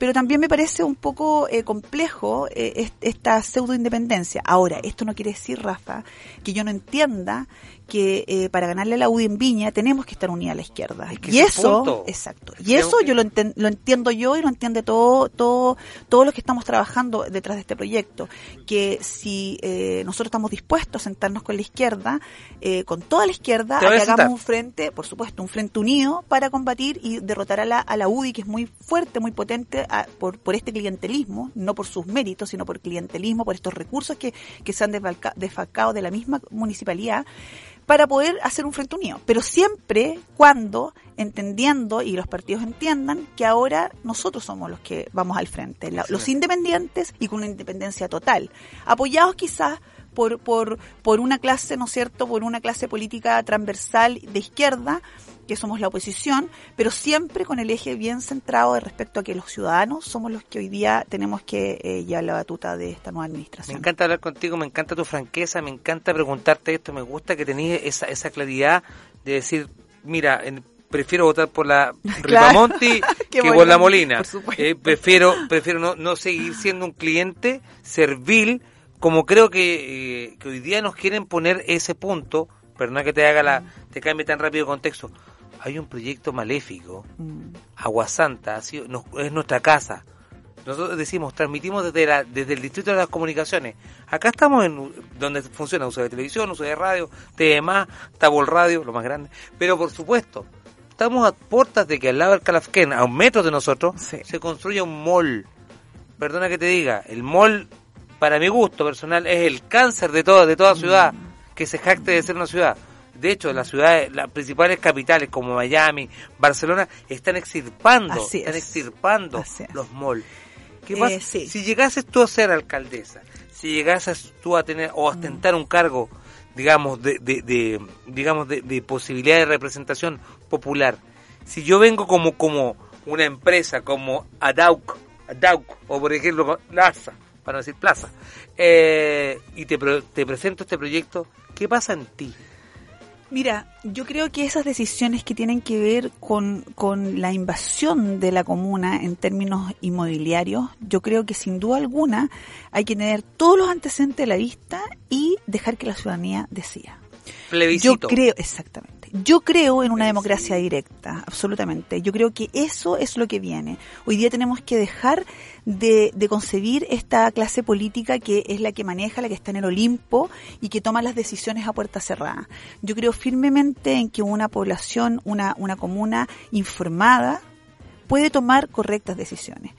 pero también me parece un poco eh, complejo eh, est- esta pseudo independencia. Ahora, esto no quiere decir, Rafa, que yo no entienda que eh, para ganarle a la UDI en Viña tenemos que estar unida a la izquierda. Es que y eso, punto. exacto. Y eso yo lo, enten- lo entiendo yo y lo entiende todo, todo, todos los que estamos trabajando detrás de este proyecto. Que si eh, nosotros estamos dispuestos a sentarnos con la izquierda, eh, con toda la izquierda, hagamos un frente, por supuesto, un frente unido para combatir y derrotar a la, a la UDI, que es muy fuerte, muy potente a- por, por este clientelismo, no por sus méritos, sino por clientelismo, por estos recursos que, que se han desfalca- desfalcado de la misma municipalidad para poder hacer un frente unido. Pero siempre cuando entendiendo y los partidos entiendan que ahora nosotros somos los que vamos al frente, la- los independientes y con una independencia total, apoyados quizás por, por, por una clase, ¿no es cierto?, por una clase política transversal de izquierda, que somos la oposición, pero siempre con el eje bien centrado de respecto a que los ciudadanos somos los que hoy día tenemos que eh, llevar la batuta de esta nueva Me administración. encanta hablar contigo, me encanta tu franqueza, me encanta preguntarte esto, me gusta que tenías esa, esa claridad de decir, mira, en- prefiero votar por la [LAUGHS] Ripamonti que [LAUGHS] por la Molina. por. Eh, prefiero prefiero no, no seguir siendo un cliente servil, como creo que, eh, que hoy día nos quieren poner ese punto, pero no es que te haga la, te cambie tan rápido el contexto. Hay un proyecto maléfico, Mm. Agua Santa, ha sido, nos- es nuestra casa. Nosotros decimos, transmitimos desde, la, desde el Distrito de las Comunicaciones. Acá estamos en donde funciona uso de televisión, uso de radio, TV+, Tabol Radio, lo más grande. Pero por supuesto, estamos a puertas de que al lado del Calafquén, a un metro de nosotros, Sí. se construya un mall. Perdona que te diga, el mall, para mi gusto personal, es el cáncer de toda, de toda ciudad que se jacte de ser una ciudad. De hecho, las ciudades, las principales capitales como Miami, Barcelona, están extirpando, Así están es. extirpando Así es. los malls. ¿Qué Eh, pasa? sí. Si llegases tú a ser alcaldesa, si llegases tú a tener o a ostentar un cargo, digamos, de, de, de- digamos, de, de posibilidad de representación popular, si yo vengo como, como una empresa, como Adauk, Adauk, o por ejemplo, Plaza, para no decir Plaza, eh, y te, pro- te presento este proyecto, ¿qué pasa en ti? Mira, yo creo que esas decisiones que tienen que ver con, con la invasión de la comuna en términos inmobiliarios, yo creo que sin duda alguna hay que tener todos los antecedentes a la vista y dejar que la ciudadanía decida. Plebiscito. Yo creo, exactamente. Yo creo en una democracia directa, absolutamente. Yo creo que eso es lo que viene. Hoy día tenemos que dejar de, de concebir esta clase política que es la que maneja, la que está en el Olimpo y que toma las decisiones a puerta cerrada. Yo creo firmemente en que una población, una, una comuna informada, puede tomar correctas decisiones.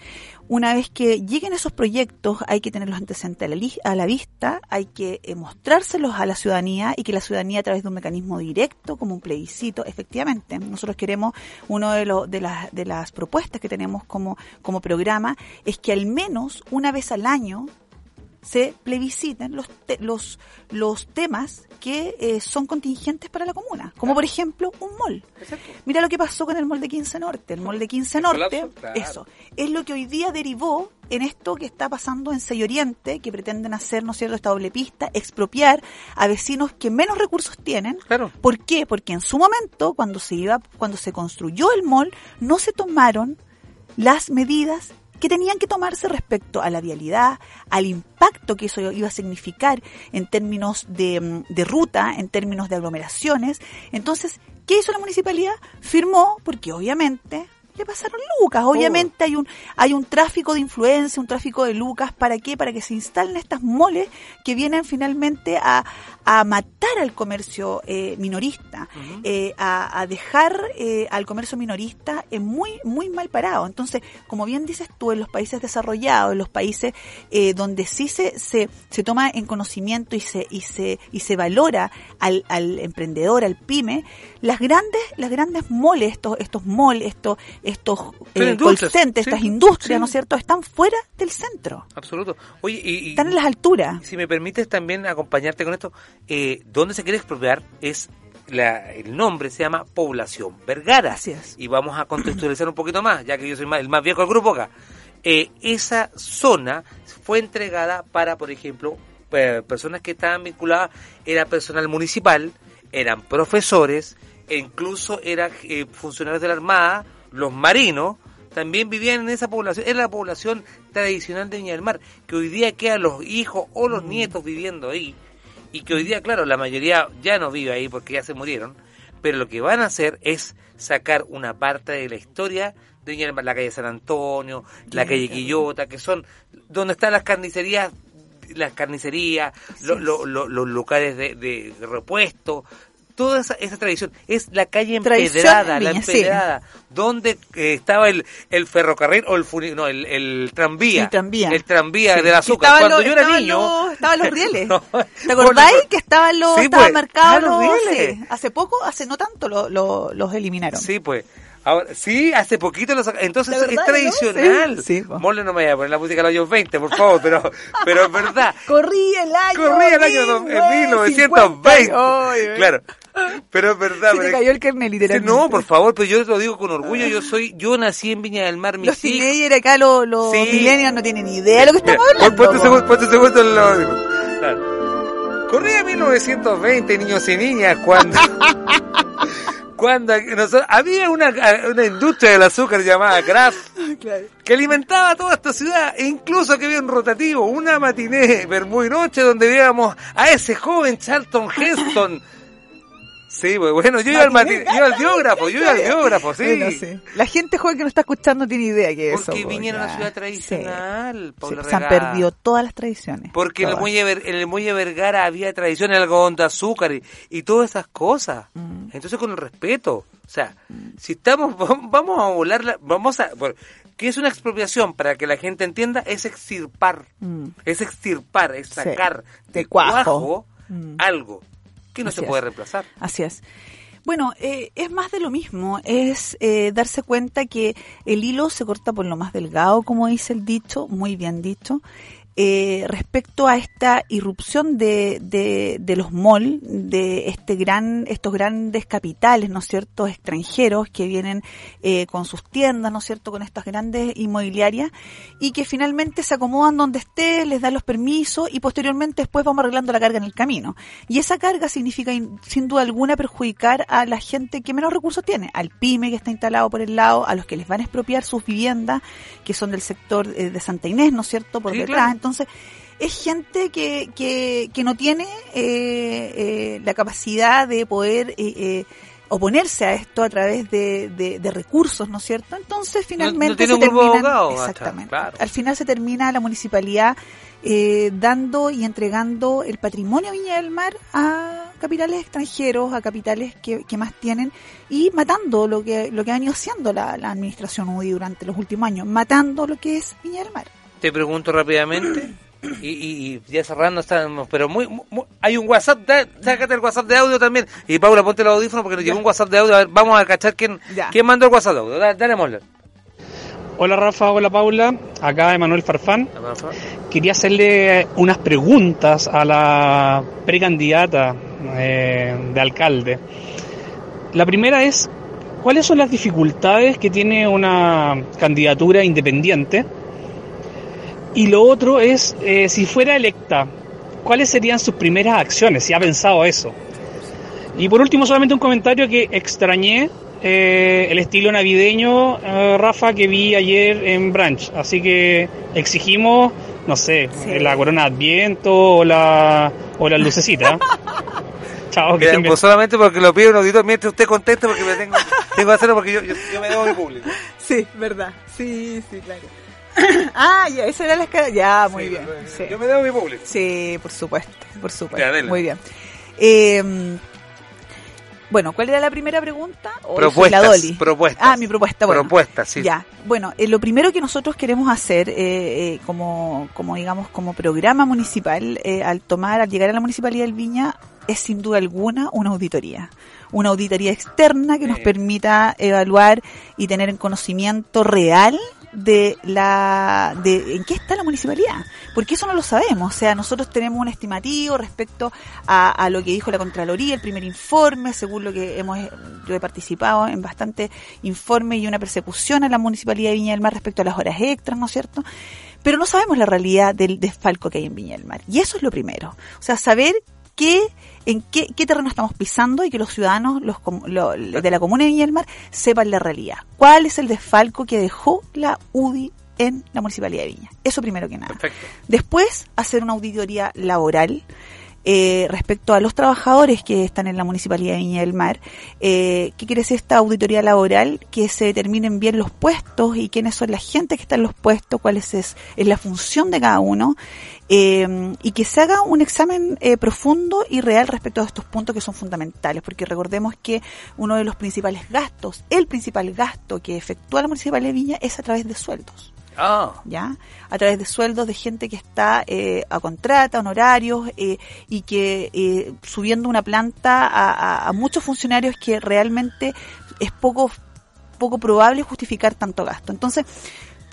Una vez que lleguen esos proyectos, hay que tener los antecedentes a la, vista, hay que eh, mostrárselos a la ciudadanía y que la ciudadanía a través de un mecanismo directo, como un plebiscito, efectivamente, nosotros queremos, uno de, los de, las, de las propuestas que tenemos como, como programa es que al menos una vez al año se plebisciten los, te- los, los temas que eh, son contingentes para la comuna, como por ejemplo un mall. Mira lo que pasó con el mall de 15 Norte. El mall de 15 El Norte, eso, es lo que hoy día derivó en esto que está pasando en Sello Oriente, que pretenden hacer, ¿no es cierto?, esta doble pista, expropiar a vecinos que menos recursos tienen. Claro. ¿Por qué? Porque en su momento, cuando se iba, cuando se construyó el mall, no se tomaron las medidas que tenían que tomarse respecto a la vialidad, al impacto que eso iba a significar en términos de, mm, ruta, en términos de aglomeraciones. Entonces, ¿qué hizo la municipalidad? Firmó, porque obviamente le pasaron lucas. Obviamente hay un hay un tráfico de influencia, un tráfico de lucas. ¿Para qué? Para que se instalen estas moles que vienen finalmente a, a matar al comercio eh, minorista, eh, a, a dejar eh, al comercio minorista eh, muy muy mal parado. Entonces, como bien dices tú, en los países desarrollados, en los países eh, donde sí se, se, se toma en conocimiento y se y se y se valora al, al emprendedor, al pyme, las grandes las grandes moles, estos estos moles, estos estos eh, industrias, call centers, sí, estas industrias, sí. ¿no es cierto?, están fuera del centro, Absoluto. Oye, y, están en las alturas. si me permites también acompañarte con esto, eh, donde se quiere expropiar es la- el nombre se llama Población Vergara. Es. Y vamos a contextualizar un poquito más, ya que yo soy más- el más viejo del grupo acá. Eh, esa zona fue entregada para, por ejemplo, eh, personas que estaban vinculadas, era personal municipal, eran profesores, e incluso eran eh, funcionarios de la Armada, los marinos, también vivían en esa población, era la población tradicional de Viña del Mar, que hoy día quedan los hijos o los nietos viviendo ahí, y que hoy día, claro, la mayoría ya no vive ahí porque ya se murieron, pero lo que van a hacer es sacar una parte de la historia de Viña del Mar, la calle San Antonio, la calle Quillota, que son donde están las carnicerías, las carnicerías, lo- lo- lo- los locales de, de repuesto, toda esa, esa tradición. Es la calle empedrada, en la sí. empedrada, donde eh, estaba el, el ferrocarril o el, funi- no, el, el tranvía. El tranvía. El tranvía Sí. del azúcar. Cuando yo era estaban niño... los- estaban los rieles. [LAUGHS] No, ¿Te acordáis bueno, que estaban los, Sí, estaban pues, marcados los rieles. hace poco, hace no tanto lo- lo- los eliminaron. Sí, pues. Ahora, sí, hace poquito lo sacaron. Entonces ¿De es verdad, tradicional. no? Sí, sí. Mole no me vaya a poner la música de los años 20, por favor, pero, [LAUGHS] pero es verdad. Corría el año. Corría el año dos- en 1920. Claro. Pero es verdad. Se te cayó el carnet, literalmente. no, por favor, pero yo lo digo con orgullo. Yo soy, yo nací en Viña del Mar, mis Los teenagers acá, los, los Sí. millennials no tienen ni idea de lo que estamos Mira, hablando. Ponte un po. segundo, ponte un segundo en lo- Claro. Corría 1920, niños y niñas, cuando... [LAUGHS] [LAUGHS] cuando nosotros- había una, una industria del azúcar llamada Kraft [LAUGHS] Claro. que alimentaba toda esta ciudad e incluso que había un rotativo, una matiné muy noche donde veíamos a ese joven Charlton Heston. [LAUGHS] Sí, bueno, yo iba al matiné, iba al biógrafo, yo iba al biógrafo, sí. Bueno, sí. La gente joven que no está escuchando tiene idea que eso. Porque po, Viña era una ya. ciudad tradicional, Sí. Sí, Se han perdido todas las tradiciones. Porque en el, muelle, Ver- en el muelle Vergara había tradición, el algodón de azúcar y, y todas esas cosas. Mm. Entonces con el respeto. O sea, si estamos, [LAUGHS] vamos a volar, vamos a... por- ¿Qué es una expropiación? Para que la gente entienda, es extirpar. Mm. Es extirpar, es sacar de de cuajo. cuajo, Mm. algo que no Así se es. puede reemplazar. Así es. Bueno, eh, es más de lo mismo, es eh, darse cuenta que el hilo se corta por lo más delgado, como dice el dicho, muy bien dicho, eh, respecto a esta irrupción de, de, de los malls, de este gran, estos grandes capitales, ¿no es cierto?, extranjeros que vienen eh, con sus tiendas, ¿no es cierto?, con estas grandes inmobiliarias y que finalmente se acomodan donde esté, les dan los permisos y posteriormente después vamos arreglando la carga en el camino. Y esa carga significa in- sin duda alguna perjudicar a la gente que menos recursos tiene, al pyme que está instalado por el lado, a los que les van a expropiar sus viviendas, que son del sector eh, de Santa Inés, ¿no es cierto?, por Sí, detrás. claro. Entonces, es gente que, que, que no tiene eh, eh, la capacidad de poder eh, eh, oponerse a esto a través de, de- de recursos, ¿no es cierto? Entonces, finalmente se terminan- exactamente. claro. Al final se termina la municipalidad eh, dando y entregando el patrimonio Viña del Mar a capitales extranjeros, a capitales que, que más tienen y matando lo que lo que ha venido haciendo la, la administración UDI durante los últimos años, matando lo que es Viña del Mar. Te pregunto rápidamente. Y, y, y ya cerrando estamos, pero muy, muy- hay un WhatsApp, da- sácate el WhatsApp de audio también. Y Paula, ponte los audífonos porque nos llegó un WhatsApp de audio. A ver, vamos a cachar quién, Ya. quién mandó el WhatsApp de audio. Dale, dale Moller. Hola Rafa, hola Paula, acá Emanuel Farfán. Quería hacerle unas preguntas a la precandidata eh, de alcalde. La primera es, ¿cuáles son las dificultades que tiene una candidatura independiente? Y lo otro es, eh, si fuera electa, ¿cuáles serían sus primeras acciones? Si ha pensado eso. Y por último, solamente un comentario que extrañé eh, el estilo navideño, eh, Rafa, que vi ayer en Branch. Así que exigimos, no sé, Sí. eh, la corona de Adviento o la, o la lucecita. [LAUGHS] Chao, que Mira, pues solamente porque lo pide un auditor mientras usted conteste porque me tengo, tengo que hacerlo porque yo, yo, yo me debo mi público. [LAUGHS] Sí, verdad. Sí, sí, claro. [LAUGHS] ah, ya, esa era la escala. Ya, muy Sí, bien. Sí. Yo me debo mi público. Sí, por supuesto, por supuesto. Ya. Muy bien. Eh, bueno, ¿cuál era la primera pregunta? ¿O Propuestas, la Dolly? propuestas. Ah, mi propuesta, bueno. Propuestas, sí. Ya, bueno, eh, lo primero que nosotros queremos hacer, eh, eh, como, como digamos, como programa municipal, eh, al tomar, al llegar a la municipalidad del Viña, es sin duda alguna una auditoría. una auditoría externa que nos permita evaluar y tener en conocimiento real de la de en qué está la municipalidad porque eso no lo sabemos o sea nosotros tenemos un estimativo respecto a, a lo que dijo la contraloría el primer informe según lo que hemos yo he participado en bastante informe y una persecución a la municipalidad de Viña del Mar respecto a las horas extras no es cierto pero no sabemos la realidad del desfalco que hay en Viña del Mar y eso es lo primero o sea saber qué en qué, qué, terreno estamos pisando y que los ciudadanos los, lo, de la comuna de Viña del Mar sepan la realidad. ¿Cuál es el desfalco que dejó la UDI en la Municipalidad de Viña? Eso primero que nada. Perfecto. Después, hacer una auditoría laboral. Eh, respecto a los trabajadores que están en la Municipalidad de Viña del Mar, eh, ¿qué quiere decir esta auditoría laboral? Que se determinen bien los puestos y quiénes son la gente que está en los puestos, cuál es, es, es la función de cada uno, eh, y que se haga un examen eh, profundo y real respecto a estos puntos que son fundamentales, porque recordemos que uno de los principales gastos, el principal gasto que efectúa la Municipalidad de Viña es a través de sueldos. Ah. ¿Ya? A través de sueldos de gente que está eh, a contrata, honorarios, eh, y que eh, subiendo una planta a, a, a, muchos funcionarios que realmente es poco, poco probable justificar tanto gasto. Entonces,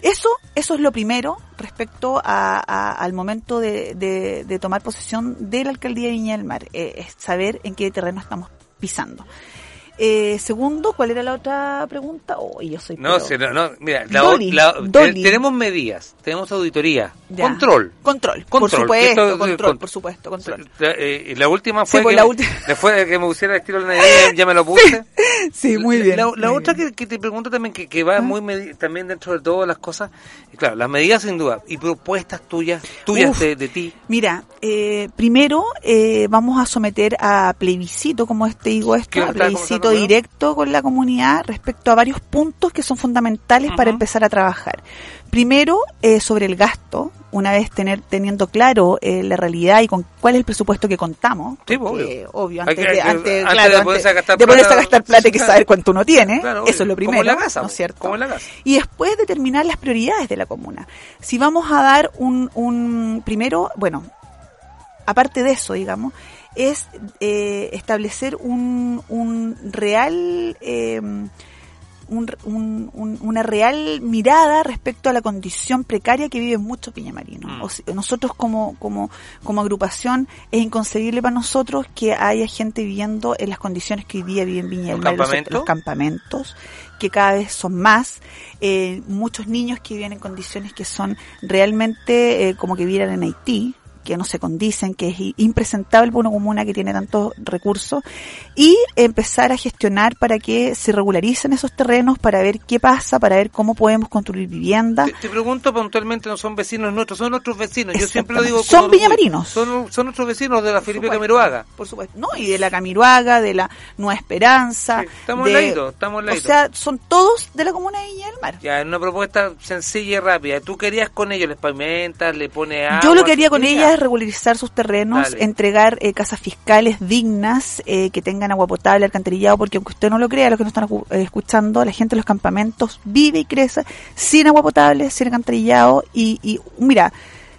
eso, eso es lo primero respecto a, al momento de, de, de, tomar posesión de la alcaldía de Viña del Mar, es saber en qué terreno estamos pisando. Eh, segundo, ¿cuál era la otra pregunta? Oh, yo soy No, pero... no, no, mira, la, Dolly, la, Dolly. tenemos medidas, tenemos auditoría, ya. control. Control, control, por supuesto, esto, control, control, por supuesto, control. La, eh, la última fue sí, pues que, la última. después de que me pusiera el estilo de la [LAUGHS] ya me lo puse. [LAUGHS] Sí, muy bien. La, otra que, que, te pregunto también, que, que va ¿Ah? muy también dentro de todas las cosas, claro, las medidas sin duda, y propuestas tuyas, tuyas Uf, de, de, ti. Mira, eh, primero eh, vamos a someter a plebiscito, como este digo esto, a plebiscito directo con la comunidad respecto a varios puntos que son fundamentales uh -huh. para empezar a trabajar. Primero, eh, sobre el gasto, una vez tener teniendo claro eh, la realidad y con cuál es el presupuesto que contamos. Sí, porque, obvio. obvio antes, que, de, antes, antes claro, de ponerse a gastar plata, gastar plata hay que saber cuánto uno tiene. Claro, Eso es lo primero. Como la casa, ¿no es cierto? Como la casa. Y después determinar las prioridades de la comuna. Si vamos a dar un, un primero, bueno, aparte de eso, digamos, es eh, establecer un, un real... Eh, un, un, un, una real mirada respecto a la condición precaria que viven muchos piñamarinos. Mm. O sea, nosotros como, como, como agrupación es inconcebible para nosotros que haya gente viviendo en las condiciones que hoy día viven Viña los, los, campamentos, que cada vez son más, eh, muchos niños que viven en condiciones que son realmente eh, como que vivieran en Haití, que no se condicen, que es impresentable para una comuna que tiene tantos recursos, y empezar a gestionar para que se regularicen esos terrenos, para ver qué pasa, para ver cómo podemos construir viviendas. Te, te pregunto puntualmente, no son vecinos nuestros, son nuestros vecinos. Yo siempre lo digo. Son villamarinos. Son, son nuestros vecinos de la Felipe Camiroaga. Por supuesto. No, y de la Camiroaga, de la Nueva Esperanza. Sí, estamos de, laditos, estamos laditos. O sea, son todos de la comuna de Viña del Mar. Ya, en una propuesta sencilla y rápida. ¿Tú querías con ellos? ¿Les pavimentas? ¿Le pones agua? Yo lo que haría con ellas es regularizar sus terrenos, Dale. entregar eh, casas fiscales dignas, eh, que tengan agua potable, alcantarillado, porque aunque usted no lo crea, los que nos están eh, escuchando, la gente de los campamentos vive y crece sin agua potable, sin alcantarillado y, y mira,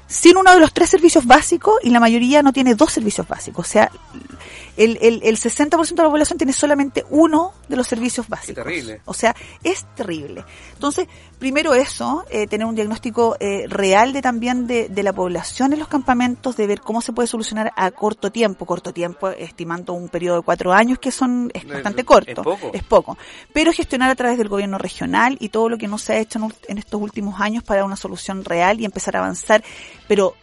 sin uno de los tres servicios básicos y la mayoría no tiene dos servicios básicos. O sea, el, el, el 60% de la población tiene solamente uno de los servicios básicos. Qué terrible. O sea, es terrible. Entonces, primero eso, eh, tener un diagnóstico eh, real de también de, de, la población en los campamentos, de ver cómo se puede solucionar a corto tiempo, corto tiempo, estimando un periodo de cuatro años, que son es bastante corto. Es poco. Es poco. Pero gestionar a través del gobierno regional y todo lo que no se ha hecho en, en estos últimos años para una solución real y empezar a avanzar, pero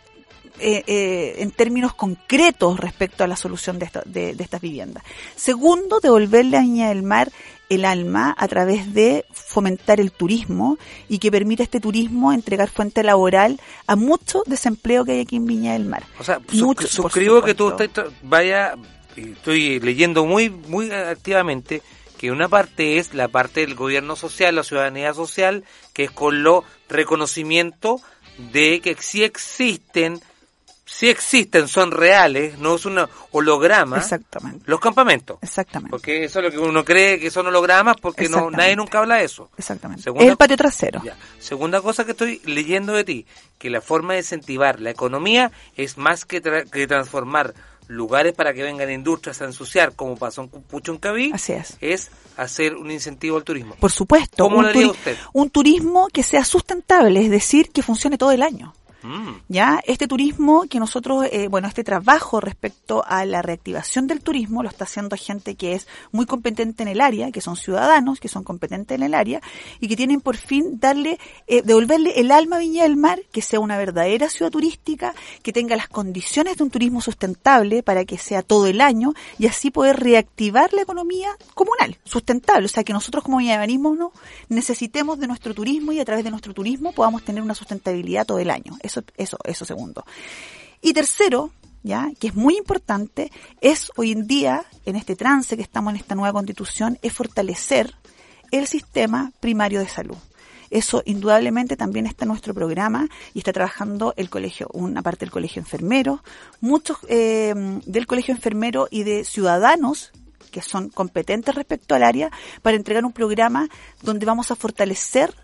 eh, eh, en términos concretos respecto a la solución de, esta, de, de, estas viviendas. Segundo, devolverle a Viña del Mar el alma a través de fomentar el turismo y que permita este turismo entregar fuente laboral a mucho desempleo que hay aquí en Viña del Mar. O sea, mucho, suscribo que tú estás, vaya, estoy leyendo muy, muy activamente que una parte es la parte del gobierno social, la ciudadanía social, que es con lo reconocimiento de que sí existen sí existen, son reales, no es un holograma. Exactamente. Los campamentos. Exactamente. Porque eso es lo que uno cree que son hologramas porque no nadie nunca habla de eso. Exactamente. Segunda, el patio trasero. Ya. Segunda cosa que estoy leyendo de ti, que la forma de incentivar la economía es más que, tra que transformar lugares para que vengan industrias a ensuciar, como pasó en Puchuncaví, Así es. es hacer un incentivo al turismo. Por supuesto, ¿Cómo un, lo haría usted? un turismo que sea sustentable, es decir, que funcione todo el año. Mm. Ya, este turismo que nosotros, eh, bueno, este trabajo respecto a la reactivación del turismo lo está haciendo gente que es muy competente en el área, que son ciudadanos, que son competentes en el área y que tienen por fin darle, eh, devolverle el alma a Viña del Mar, que sea una verdadera ciudad turística, que tenga las condiciones de un turismo sustentable para que sea todo el año y así poder reactivar la economía comunal, sustentable. O sea, que nosotros como viñaverismo no necesitemos de nuestro turismo y a través de nuestro turismo podamos tener una sustentabilidad todo el año. Eso, segundo. Y tercero, ya, que es muy importante, es hoy en día, en este trance que estamos en esta nueva constitución, es fortalecer el sistema primario de salud. Eso indudablemente también está en nuestro programa y está trabajando el colegio, una parte del colegio enfermero, muchos eh, del colegio enfermero y de ciudadanos que son competentes respecto al área para entregar un programa donde vamos a fortalecer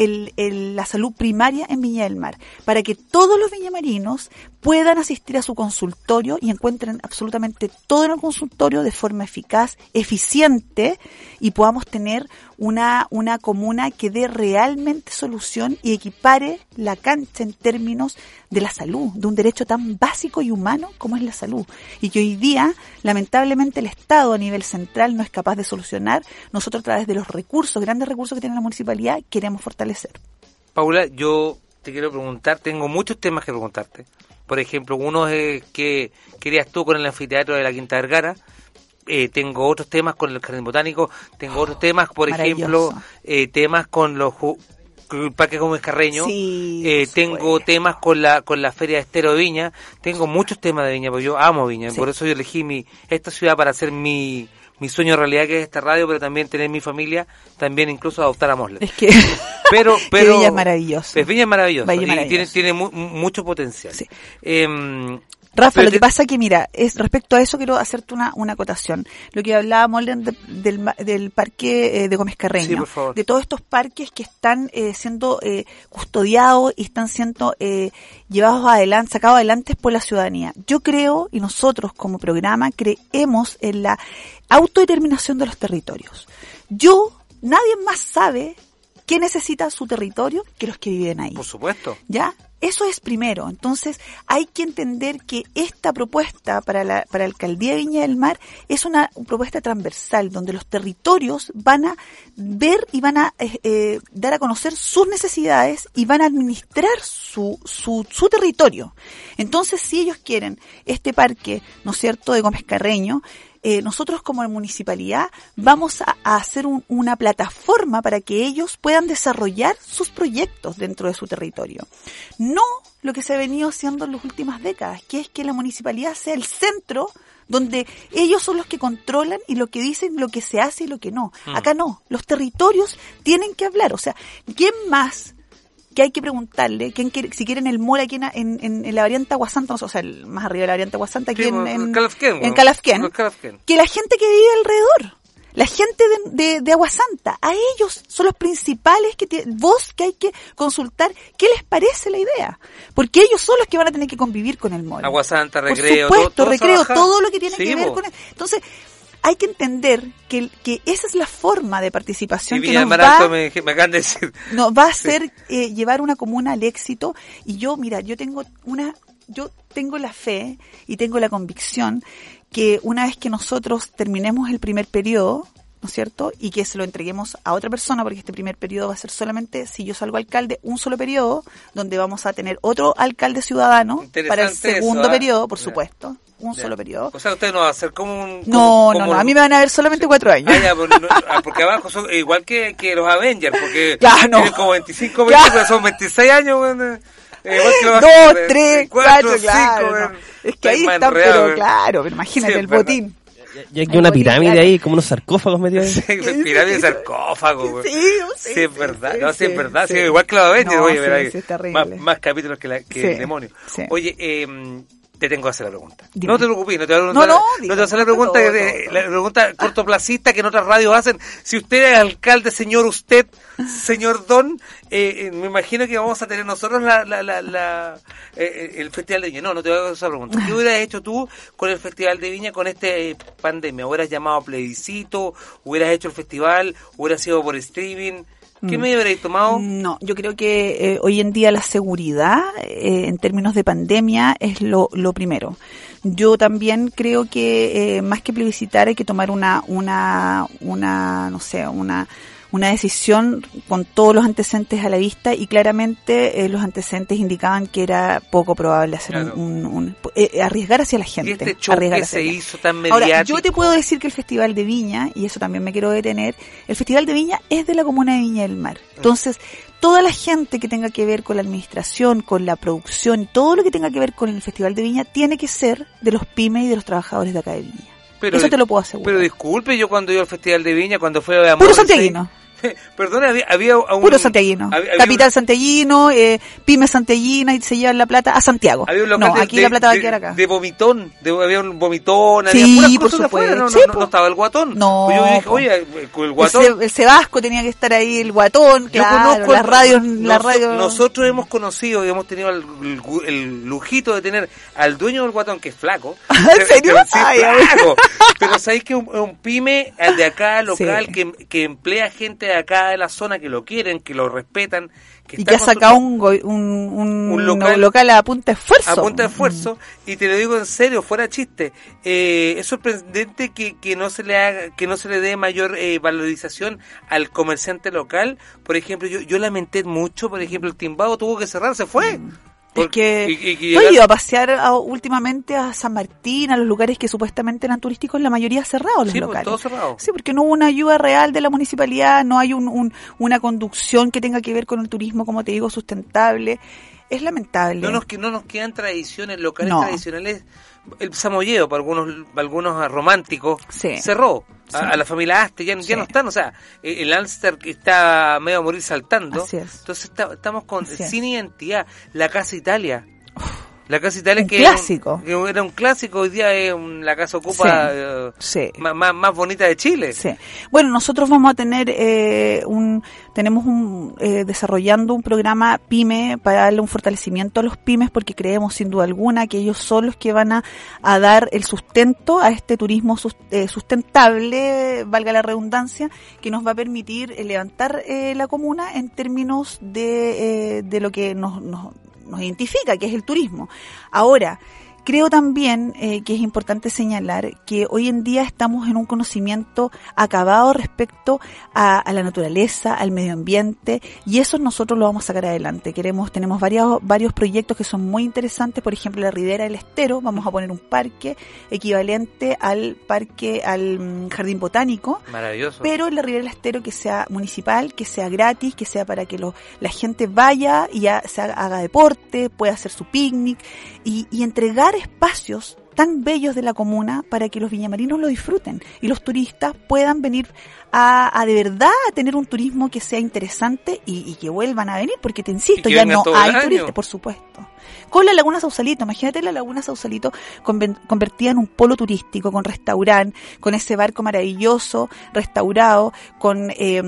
el- el- la salud primaria en Viña del Mar, para que todos los viñamarinos puedan asistir a su consultorio y encuentren absolutamente todo en el consultorio de forma eficaz, eficiente y podamos tener una, una comuna que dé realmente solución y equipare la cancha en términos de la salud, de un derecho tan básico y humano como es la salud. Y que hoy día, lamentablemente, el Estado a nivel central no es capaz de solucionar. Nosotros a través de los recursos, grandes recursos que tiene la municipalidad, queremos fortalecer. Paula, yo te quiero preguntar, tengo muchos temas que preguntarte. Por ejemplo, uno es que querías tú con el anfiteatro de la Quinta Vergara. Eh, tengo otros temas con el jardín botánico. Tengo otros temas, por ejemplo, eh, temas con los el Parque Gómez Carreño. Sí, Eh, tengo temas con la con la Feria de Estero de Viña. Tengo muchos temas de Viña, porque yo amo Viña. Sí. Por eso yo elegí mi esta ciudad para hacer mi, mi sueño realidad, que es esta radio, pero también tener mi familia, también incluso adoptar a Mosler. Es que Pero, [LAUGHS] pero Viña es maravilloso. pues Viña es maravilloso y maravilloso. tiene, tiene mu- mucho potencial. Sí. Em, Rafa, lo que pasa que, mira, es respecto a eso quiero hacerte una, una acotación. Lo que hablaba Molden de- del, del parque eh, de Gómez Carreño, Sí, por favor. de todos estos parques que están eh, siendo eh, custodiados y están siendo eh, llevados adelante, sacados adelante por la ciudadanía. Yo creo, y nosotros como programa, creemos en la autodeterminación de los territorios. Yo, nadie más sabe qué necesita su territorio que los que viven ahí. por supuesto. ¿Ya? Eso es primero. Entonces, hay que entender que esta propuesta para la, para la alcaldía de Viña del Mar es una propuesta transversal, donde los territorios van a ver y van a eh, eh, dar a conocer sus necesidades y van a administrar su, su, su territorio. Entonces, si ellos quieren este parque, ¿no es cierto?, de Gómez Carreño, eh, nosotros como municipalidad vamos a, hacer un- una plataforma para que ellos puedan desarrollar sus proyectos dentro de su territorio. Lo que se ha venido haciendo en las últimas décadas, que es que la municipalidad sea el centro donde ellos son los que controlan y lo que dicen lo que se hace y lo que no. Mm. Acá no, los territorios tienen que hablar. O sea, ¿quién más que hay que preguntarle quién quiere, si quieren el mall aquí en, en, en- la variante Aguasanta, no sé, o sea, el- más arriba de la variante Aguasanta, aquí Sí, en, pues, en, Calafquén, en bueno, los Calafquén. que la gente que vive alrededor, la gente de, de, de Aguasanta, a ellos son los principales que tie- vos que hay que consultar qué les parece la idea, porque ellos son los que van a tener que convivir con el mall. Agua Santa, Por recreo, supuesto, todo, recreo, todo lo que tiene Sí, que ver con el, entonces hay que entender que, que esa es la forma de participación que Viña del nos va me, me acaban de decir. nos va a hacer eh, llevar una comuna al éxito y yo mira yo tengo una yo tengo la fe y tengo la convicción que una vez que nosotros terminemos el primer periodo ¿no es cierto? Y que se lo entreguemos a otra persona, porque este primer periodo va a ser solamente, si yo salgo alcalde, un solo periodo, donde vamos a tener otro alcalde ciudadano para el segundo eso, ¿ah? periodo, por supuesto, un solo periodo. O sea, usted no va a hacer como un... No, como- no, como- no, a mí me van a ver solamente cuatro años. Ah, ya, no, ah, porque abajo son igual que, que los Avengers, porque [LAUGHS] no. tienen como 25 Claro. son 26 años, bueno, eh, que Dos, tres, cuatro, cuatro, cinco, no. Es que ahí están, pero claro, pero imagínate Sí, el botín. Y aquí una pirámide ahí, como unos sarcófagos metidos ahí. Sí, pirámide de sarcófago, güey. Sí, Sí, sí, es verdad, sí, no, sí, es verdad, sí, igual que No, oye, sí, verá, sí, es terrible. más, capítulos que, la, que el demonio. Oye, eh, te tengo que hacer la pregunta. Dime. No te preocupes, no te voy a, No, no, no te voy a hacer la pregunta, todo, de- todo. la pregunta cortoplacista que en otras radios hacen. Si usted es alcalde, señor usted, señor Don, eh, eh, me imagino que vamos a tener nosotros la, la, la, la- eh, el Festival de Viña. No, no te voy a hacer esa pregunta. ¿Qué hubieras hecho tú con el Festival de Viña con este eh, pandemia? ¿Hubieras llamado a plebiscito? ¿Hubieras hecho el festival? ¿Hubieras sido por streaming? ¿Qué Mm. medio hubierais tomado? No, yo creo que eh, hoy en día la seguridad eh, en términos de pandemia es lo, lo primero. Yo también creo que eh, más que plebiscitar hay que tomar una, una, una, no sé, una, una decisión con todos los antecedentes a la vista y claramente eh, los antecedentes indicaban que era poco probable hacer Claro. un, un- un- eh, arriesgar hacia la gente. Y este show que se hizo tan mediático. Ahora, yo te puedo decir que el Festival de Viña, y eso también me quiero detener, el Festival de Viña es de la comuna de Viña del Mar. Entonces, toda la gente que tenga que ver con la administración, con la producción, todo lo que tenga que ver con el Festival de Viña, tiene que ser de los pymes y de los trabajadores de acá de Viña. Pero eso te lo puedo asegurar. Pero disculpe, yo cuando iba al Festival de Viña, cuando fue a Puro santiaguino. [LAUGHS] Perdón, había, había un... Puro santiaguino. había- había Capital santiaguino, eh, pyme santiaguina y se llevan la plata a Santiago. Había un No, de, aquí de- la plata va a quedar acá. de vomitón, de- había un vomitón, Sí, había puras por cosas afuera, no, Sí, no, estaba el guatón. No, Pues yo dije, oye, el El, guatón... Ce- el Cebasco tenía que estar ahí, el guatón, Yo claro, conozco las radios, las radios. Nosotros hemos conocido y hemos tenido el, el el lujito de tener al dueño del guatón, que es flaco. [LAUGHS] ¿En serio? Pero sí, Ay, flaco. Pero sabéis que un, un pyme el de acá, [LAUGHS] local, Sí. que, que emplea gente de acá de la zona que lo quieren, que lo respetan. Que y está que ha sacado un, un, un, Un local, local- a punta de esfuerzo. a punta de esfuerzo y te lo digo en serio fuera chiste eh, es sorprendente que, que no se le haga que no se le dé mayor eh, valorización al comerciante local por ejemplo yo yo lamenté mucho por ejemplo el timbado tuvo que cerrar se fue Es que y- y- y yo he ido a pasear a- últimamente a San Martín, a los lugares que supuestamente eran turísticos, la mayoría cerrados los Sí, pues, locales. todo cerrado. Sí, porque no hubo una ayuda real de la municipalidad, no hay un, un- una conducción que tenga que ver con el turismo, como te digo, sustentable. Es lamentable. no nos no nos quedan tradiciones locales No. tradicionales el samoyeo para algunos para algunos románticos Sí. cerró Sí. a, a la familia Aste ya, ya Sí. no están o sea eh, el Alster que está medio a morir saltando entonces está- estamos con sin identidad la casa Italia la casa Italia Un que clásico. Era un, que era un clásico hoy día es un- la casa ocupa Sí. eh, Sí. más, más, bonita de Chile Sí. Bueno, nosotros vamos a tener eh, un, tenemos un, eh, desarrollando un programa PYME para darle un fortalecimiento a los pymes porque creemos sin duda alguna que ellos son los que van a, a dar el sustento a este turismo eh, sustentable, valga la redundancia, que nos va a permitir eh, levantar eh, la comuna en términos de, eh, de lo que nos, nos, nos identifica, que es el turismo. Ahora, Creo también eh, que es importante señalar que hoy en día estamos en un conocimiento acabado respecto a, a la naturaleza, al medio ambiente, y eso nosotros lo vamos a sacar adelante. Queremos, tenemos varios, varios proyectos que son muy interesantes, por ejemplo, la Ribera del Estero, vamos a poner un parque equivalente al parque, al mm, jardín botánico, maravilloso. Pero en la Ribera del Estero que sea municipal, que sea gratis, que sea para que lo- la gente vaya y ha- se haga, haga deporte, pueda hacer su picnic y, y entregar espacios tan bellos de la comuna para que los viñamarinos lo disfruten y los turistas puedan venir a, a de verdad a tener un turismo que sea interesante y, y que vuelvan a venir, porque te insisto, ya no hay turistas, por supuesto. Con la Laguna Sausalito, imagínate la Laguna Sausalito convertida en un polo turístico, con restaurante, con ese barco maravilloso, restaurado, con eh,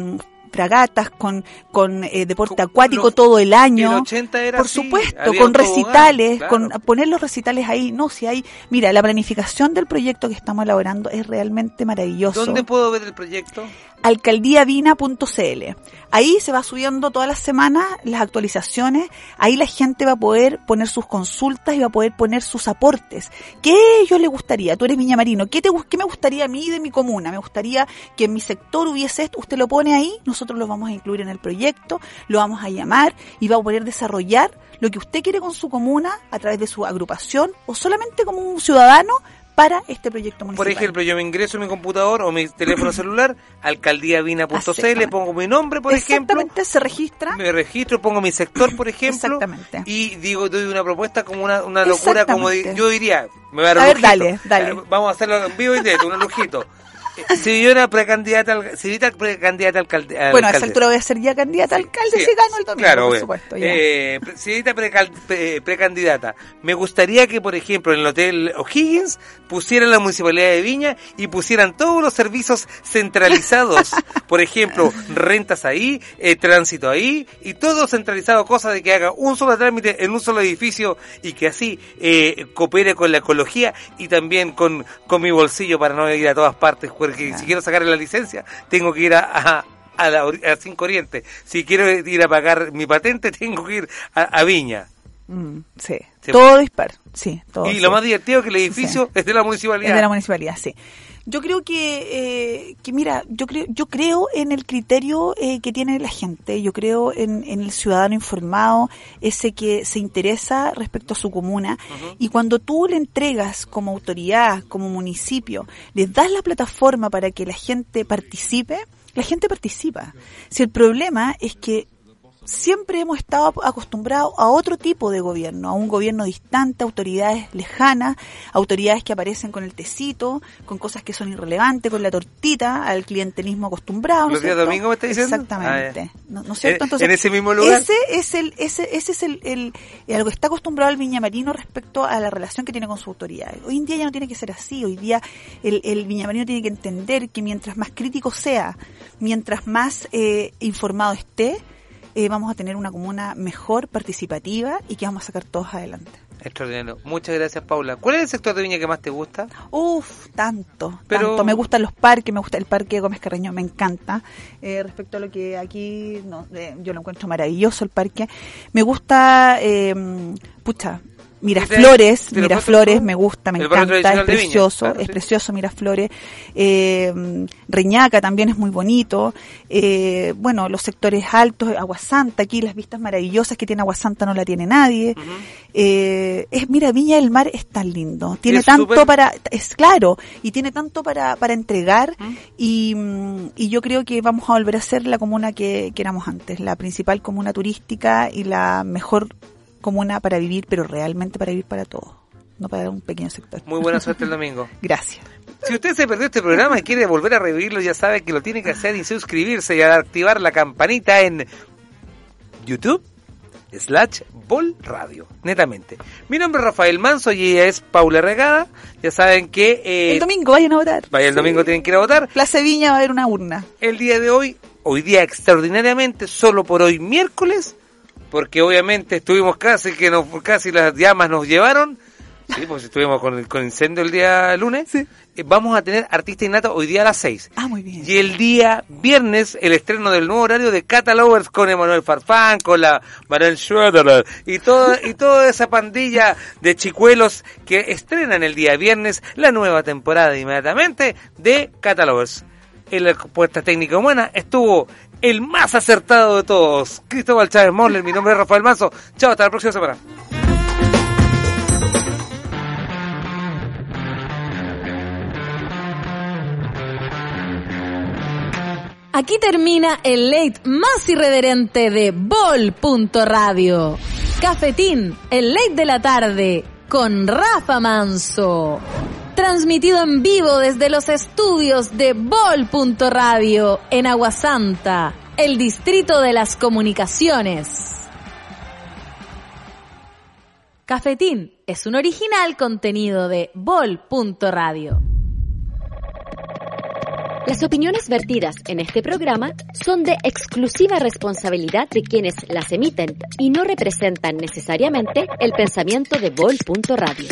fragatas, con, con eh, deporte Con- acuático lo- todo el año. el 80 era Por así, supuesto, con recitales, claro. con poner los recitales ahí. No, si hay, mira, la planificación del proyecto que estamos elaborando es realmente maravilloso ¿Dónde puedo ver el proyecto? alcaldíavina.cl. Ahí se va subiendo todas las semanas las actualizaciones. Ahí la gente va a poder poner sus consultas y va a poder poner sus aportes. ¿Qué a ellos les gustaría? Tú eres Viña Marino. ¿Qué, te, ¿Qué me gustaría a mí de mi comuna? Me gustaría que en mi sector hubiese esto. Usted lo pone ahí, nosotros lo vamos a incluir en el proyecto, lo vamos a llamar y va a poder desarrollar lo que usted quiere con su comuna a través de su agrupación o solamente como un ciudadano para este proyecto municipal. Por ejemplo, yo me ingreso a mi computador o mi teléfono [CLEARS THROAT] celular, alcaldíavina.cl, Exactamente. pongo mi nombre, por ejemplo, Exactamente, se registra. me registro, pongo mi sector, por ejemplo, Exactamente. y digo, doy una propuesta como una, una locura, como yo diría, me va a dar A un ver, lujito. dale, dale. Vamos a hacerlo en vivo y directo, un lujito. [LAUGHS] Si yo era precandidata, al, si era precandidata al alcalde. al Bueno, a esa altura voy a ser ya candidata alcalde Sí, si gano el domingo, Claro, por supuesto. ya. Eh, señorita pre- precandidata, me gustaría que, por ejemplo, en el Hotel O'Higgins pusieran la Municipalidad de Viña y pusieran todos los servicios centralizados. [LAUGHS] por ejemplo, rentas ahí, eh, tránsito ahí, y todo centralizado, cosa de que haga un solo trámite en un solo edificio y que así eh, coopere con la ecología y también con, con mi bolsillo para no ir a todas partes, porque si quiero sacar la licencia, tengo que ir a, a, a la, a Cinco Oriente. Si quiero ir a pagar mi patente, [LAUGHS] tengo que ir a, a Viña. Mm, sí. Sí. Todo dispar. Sí, todo. y sí. lo más divertido es que el edificio es de la municipalidad. Es de la municipalidad, sí. Yo creo que, eh, que mira, yo creo, yo creo en el criterio eh, que tiene la gente. Yo creo en, en el ciudadano informado, ese que se interesa respecto a su comuna. Y cuando tú le entregas como autoridad, como municipio, les das la plataforma para que la gente participe, la gente participa. Si el problema es que siempre hemos estado acostumbrados a otro tipo de gobierno, a un gobierno distante, autoridades lejanas, autoridades que aparecen con el tecito, con cosas que son irrelevantes, con la tortita, al clientelismo acostumbrado. ¿no ¿Los días domingos me está diciendo? Exactamente. Ah. ¿No, no es cierto? ¿En- Entonces, en ese mismo lugar? Ese es el, ese, ese es el, el, el- a lo que está acostumbrado el viñamarino respecto a la relación que tiene con su autoridad. Hoy en día ya no tiene que ser así. Hoy día el, el viñamarino tiene que entender que mientras más crítico sea, mientras más eh, informado esté, eh, vamos a tener una comuna mejor, participativa y que vamos a sacar todos adelante. Extraordinario. Muchas gracias, Paula. ¿Cuál es el sector de Viña que más te gusta? Uf, tanto, Pero- tanto. Me gustan los parques, me gusta el parque de Gómez Carreño, me encanta. Eh, respecto a lo que aquí, no, eh, yo lo encuentro maravilloso el parque. Me gusta, eh, pucha, Miraflores, ¿Te lo Miraflores me gusta, me encanta, es Viña, precioso, claro, es sí. precioso Miraflores. Eh, Reñaca también es muy bonito. Eh, bueno, los sectores altos, Aguasanta, aquí las vistas maravillosas que tiene Aguasanta no la tiene nadie. Eh, es, mira, Viña del Mar es tan lindo. Tiene tanto para, es claro, y tiene tanto para, para entregar. Y, mm, y yo creo que vamos a volver a ser la comuna que, que éramos antes, la principal comuna turística y la mejor comuna para vivir, pero realmente para vivir para todos, no para un pequeño sector. Muy buena [LAUGHS] suerte el domingo. Gracias. Si usted se perdió este programa y quiere volver a revivirlo, ya sabe que lo tiene que hacer y suscribirse y activar la campanita en YouTube slash Vol Radio, netamente. Mi nombre es Rafael Manso y ella es Paula Regada. Ya saben que eh, el domingo vayan a votar. vaya el domingo tienen que ir a votar. Plaza Viña va a haber una urna. El día de hoy, hoy día extraordinariamente, solo por hoy miércoles, porque obviamente estuvimos casi que nos, casi las llamas nos llevaron. Sí, [LAUGHS] pues estuvimos con el con incendio el día lunes. Eh, Vamos a tener artista innato hoy día a las 6. Ah, muy bien. Y el día viernes, el estreno del nuevo horario de Catalovers con Emanuel Farfán, con la Manuel Schroeder y, todo, y toda esa pandilla de chicuelos que estrenan el día viernes la nueva temporada inmediatamente de Catalovers. En la puesta técnica humana estuvo el más acertado de todos, Cristóbal Chávez Moller. Mi nombre es Rafael Manso. Chao, hasta la próxima semana. Aquí termina el late más irreverente de Bol.radio. Cafetín, el late de la tarde, con Rafa Manso. Transmitido en vivo desde los estudios de Bol.radio en Aguasanta, el distrito de las comunicaciones. Cafetín es un original contenido de Bol.radio. Las opiniones vertidas en este programa son de exclusiva responsabilidad de quienes las emiten y no representan necesariamente el pensamiento de Bol.radio.